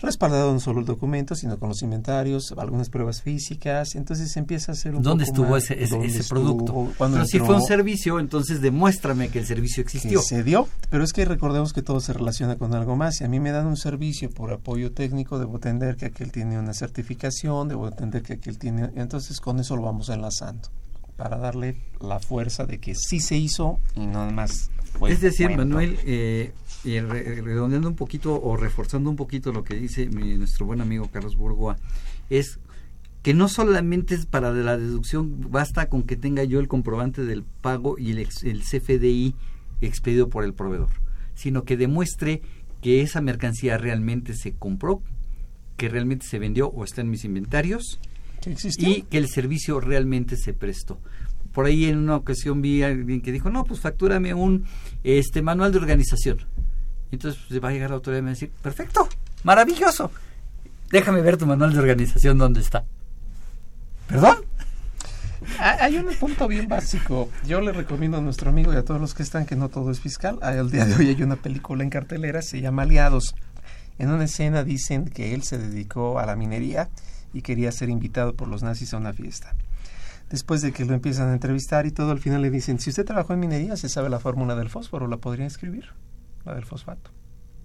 respaldado no solo el documento, sino con los inventarios, algunas pruebas físicas, entonces empieza a ser un ¿Dónde poco estuvo más, ese, ese, ¿dónde ese estuvo? producto? Pero si fue un servicio, entonces demuéstrame que el servicio existió. se dio, pero es que recordemos que todo se relaciona con algo más. Si a mí me dan un servicio por apoyo técnico, debo entender que aquel tiene una certificación, debo entender que aquel tiene... Entonces con eso lo vamos enlazando, para darle la fuerza de que sí se hizo y no más es decir, cuento. Manuel, eh, y redondeando un poquito o reforzando un poquito lo que dice mi- nuestro buen amigo Carlos Burgoa, es que no solamente es para de la deducción, basta con que tenga yo el comprobante del pago y el, ex- el CFDI expedido por el proveedor, sino que demuestre que esa mercancía realmente se compró, que realmente se vendió o está en mis inventarios Que y que el servicio realmente se prestó. Por ahí en una ocasión vi a alguien que dijo, no, pues factúrame un este manual de organización. Entonces pues, va a llegar la autoridad y me va a decir, perfecto, maravilloso. Déjame ver tu manual de organización dónde está. ¿Perdón? Ah, Hay un punto bien básico. Yo le recomiendo a nuestro amigo y a todos los que están que no todo es fiscal. Al día de hoy hay una película en cartelera, se llama Aliados. En una escena dicen que él se dedicó a la minería y quería ser invitado por los nazis a una fiesta. Después de que lo empiezan a entrevistar y todo, al final le dicen, si usted trabajó en minería, se sabe la fórmula del fósforo, ¿la podría escribir? La del fosfato.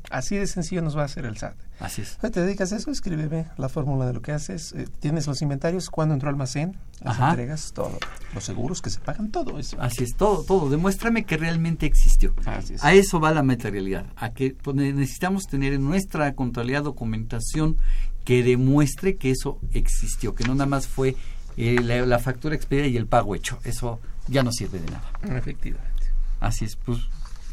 Así de sencillo nos va a hacer el SAT. Así es. Oye, ¿Te dedicas a eso? Escríbeme la fórmula de lo que haces. eh, ¿Tienes los inventarios? ¿Cuándo entró al almacén? Las Ajá. entregas, todo. Los seguros que se pagan, todo eso. Así es, todo, todo. Demuéstrame que realmente existió. Así es. A eso va la materialidad. A que pues, necesitamos tener en nuestra contabilidad documentación que demuestre que eso existió, que no nada más fue eh, la, la factura expedida y el pago hecho. Eso ya no sirve de nada. Efectivamente. Así es, pues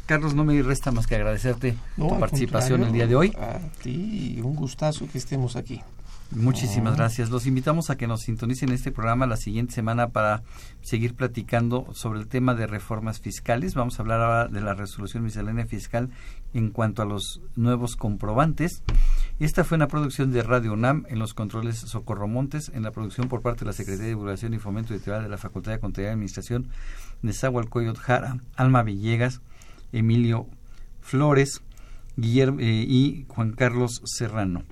Carlos, no me resta más que agradecerte No, tu participación el día de hoy. A ti, un gustazo que estemos aquí. Muchísimas Ah. gracias. Los invitamos a que nos sintonicen este programa la siguiente semana para seguir platicando sobre el tema de reformas fiscales. Vamos a hablar ahora de la resolución miscelánea fiscal en cuanto a los nuevos comprobantes. Esta fue una producción de Radio UNAM en los controles Socorro Montes, en la producción por parte de la Secretaría de Divulgación y Fomento Editorial de la Facultad de Contabilidad y Administración de Zahualcoyot Jara, Alma Villegas, Emilio Flores Guillermo, eh, y Juan Carlos Serrano.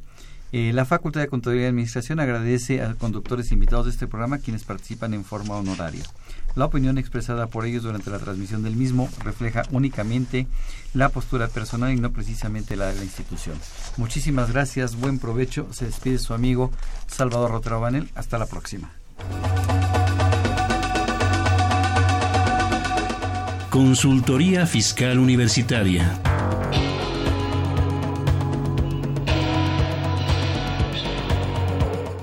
Eh, la Facultad de Contaduría y Administración agradece a conductores invitados de este programa quienes participan en forma honoraria. La opinión expresada por ellos durante la transmisión del mismo refleja únicamente la postura personal y no precisamente la de la institución. Muchísimas gracias, buen provecho. Se despide su amigo Salvador Rotero Banel. Hasta la próxima. Consultoría Fiscal Universitaria.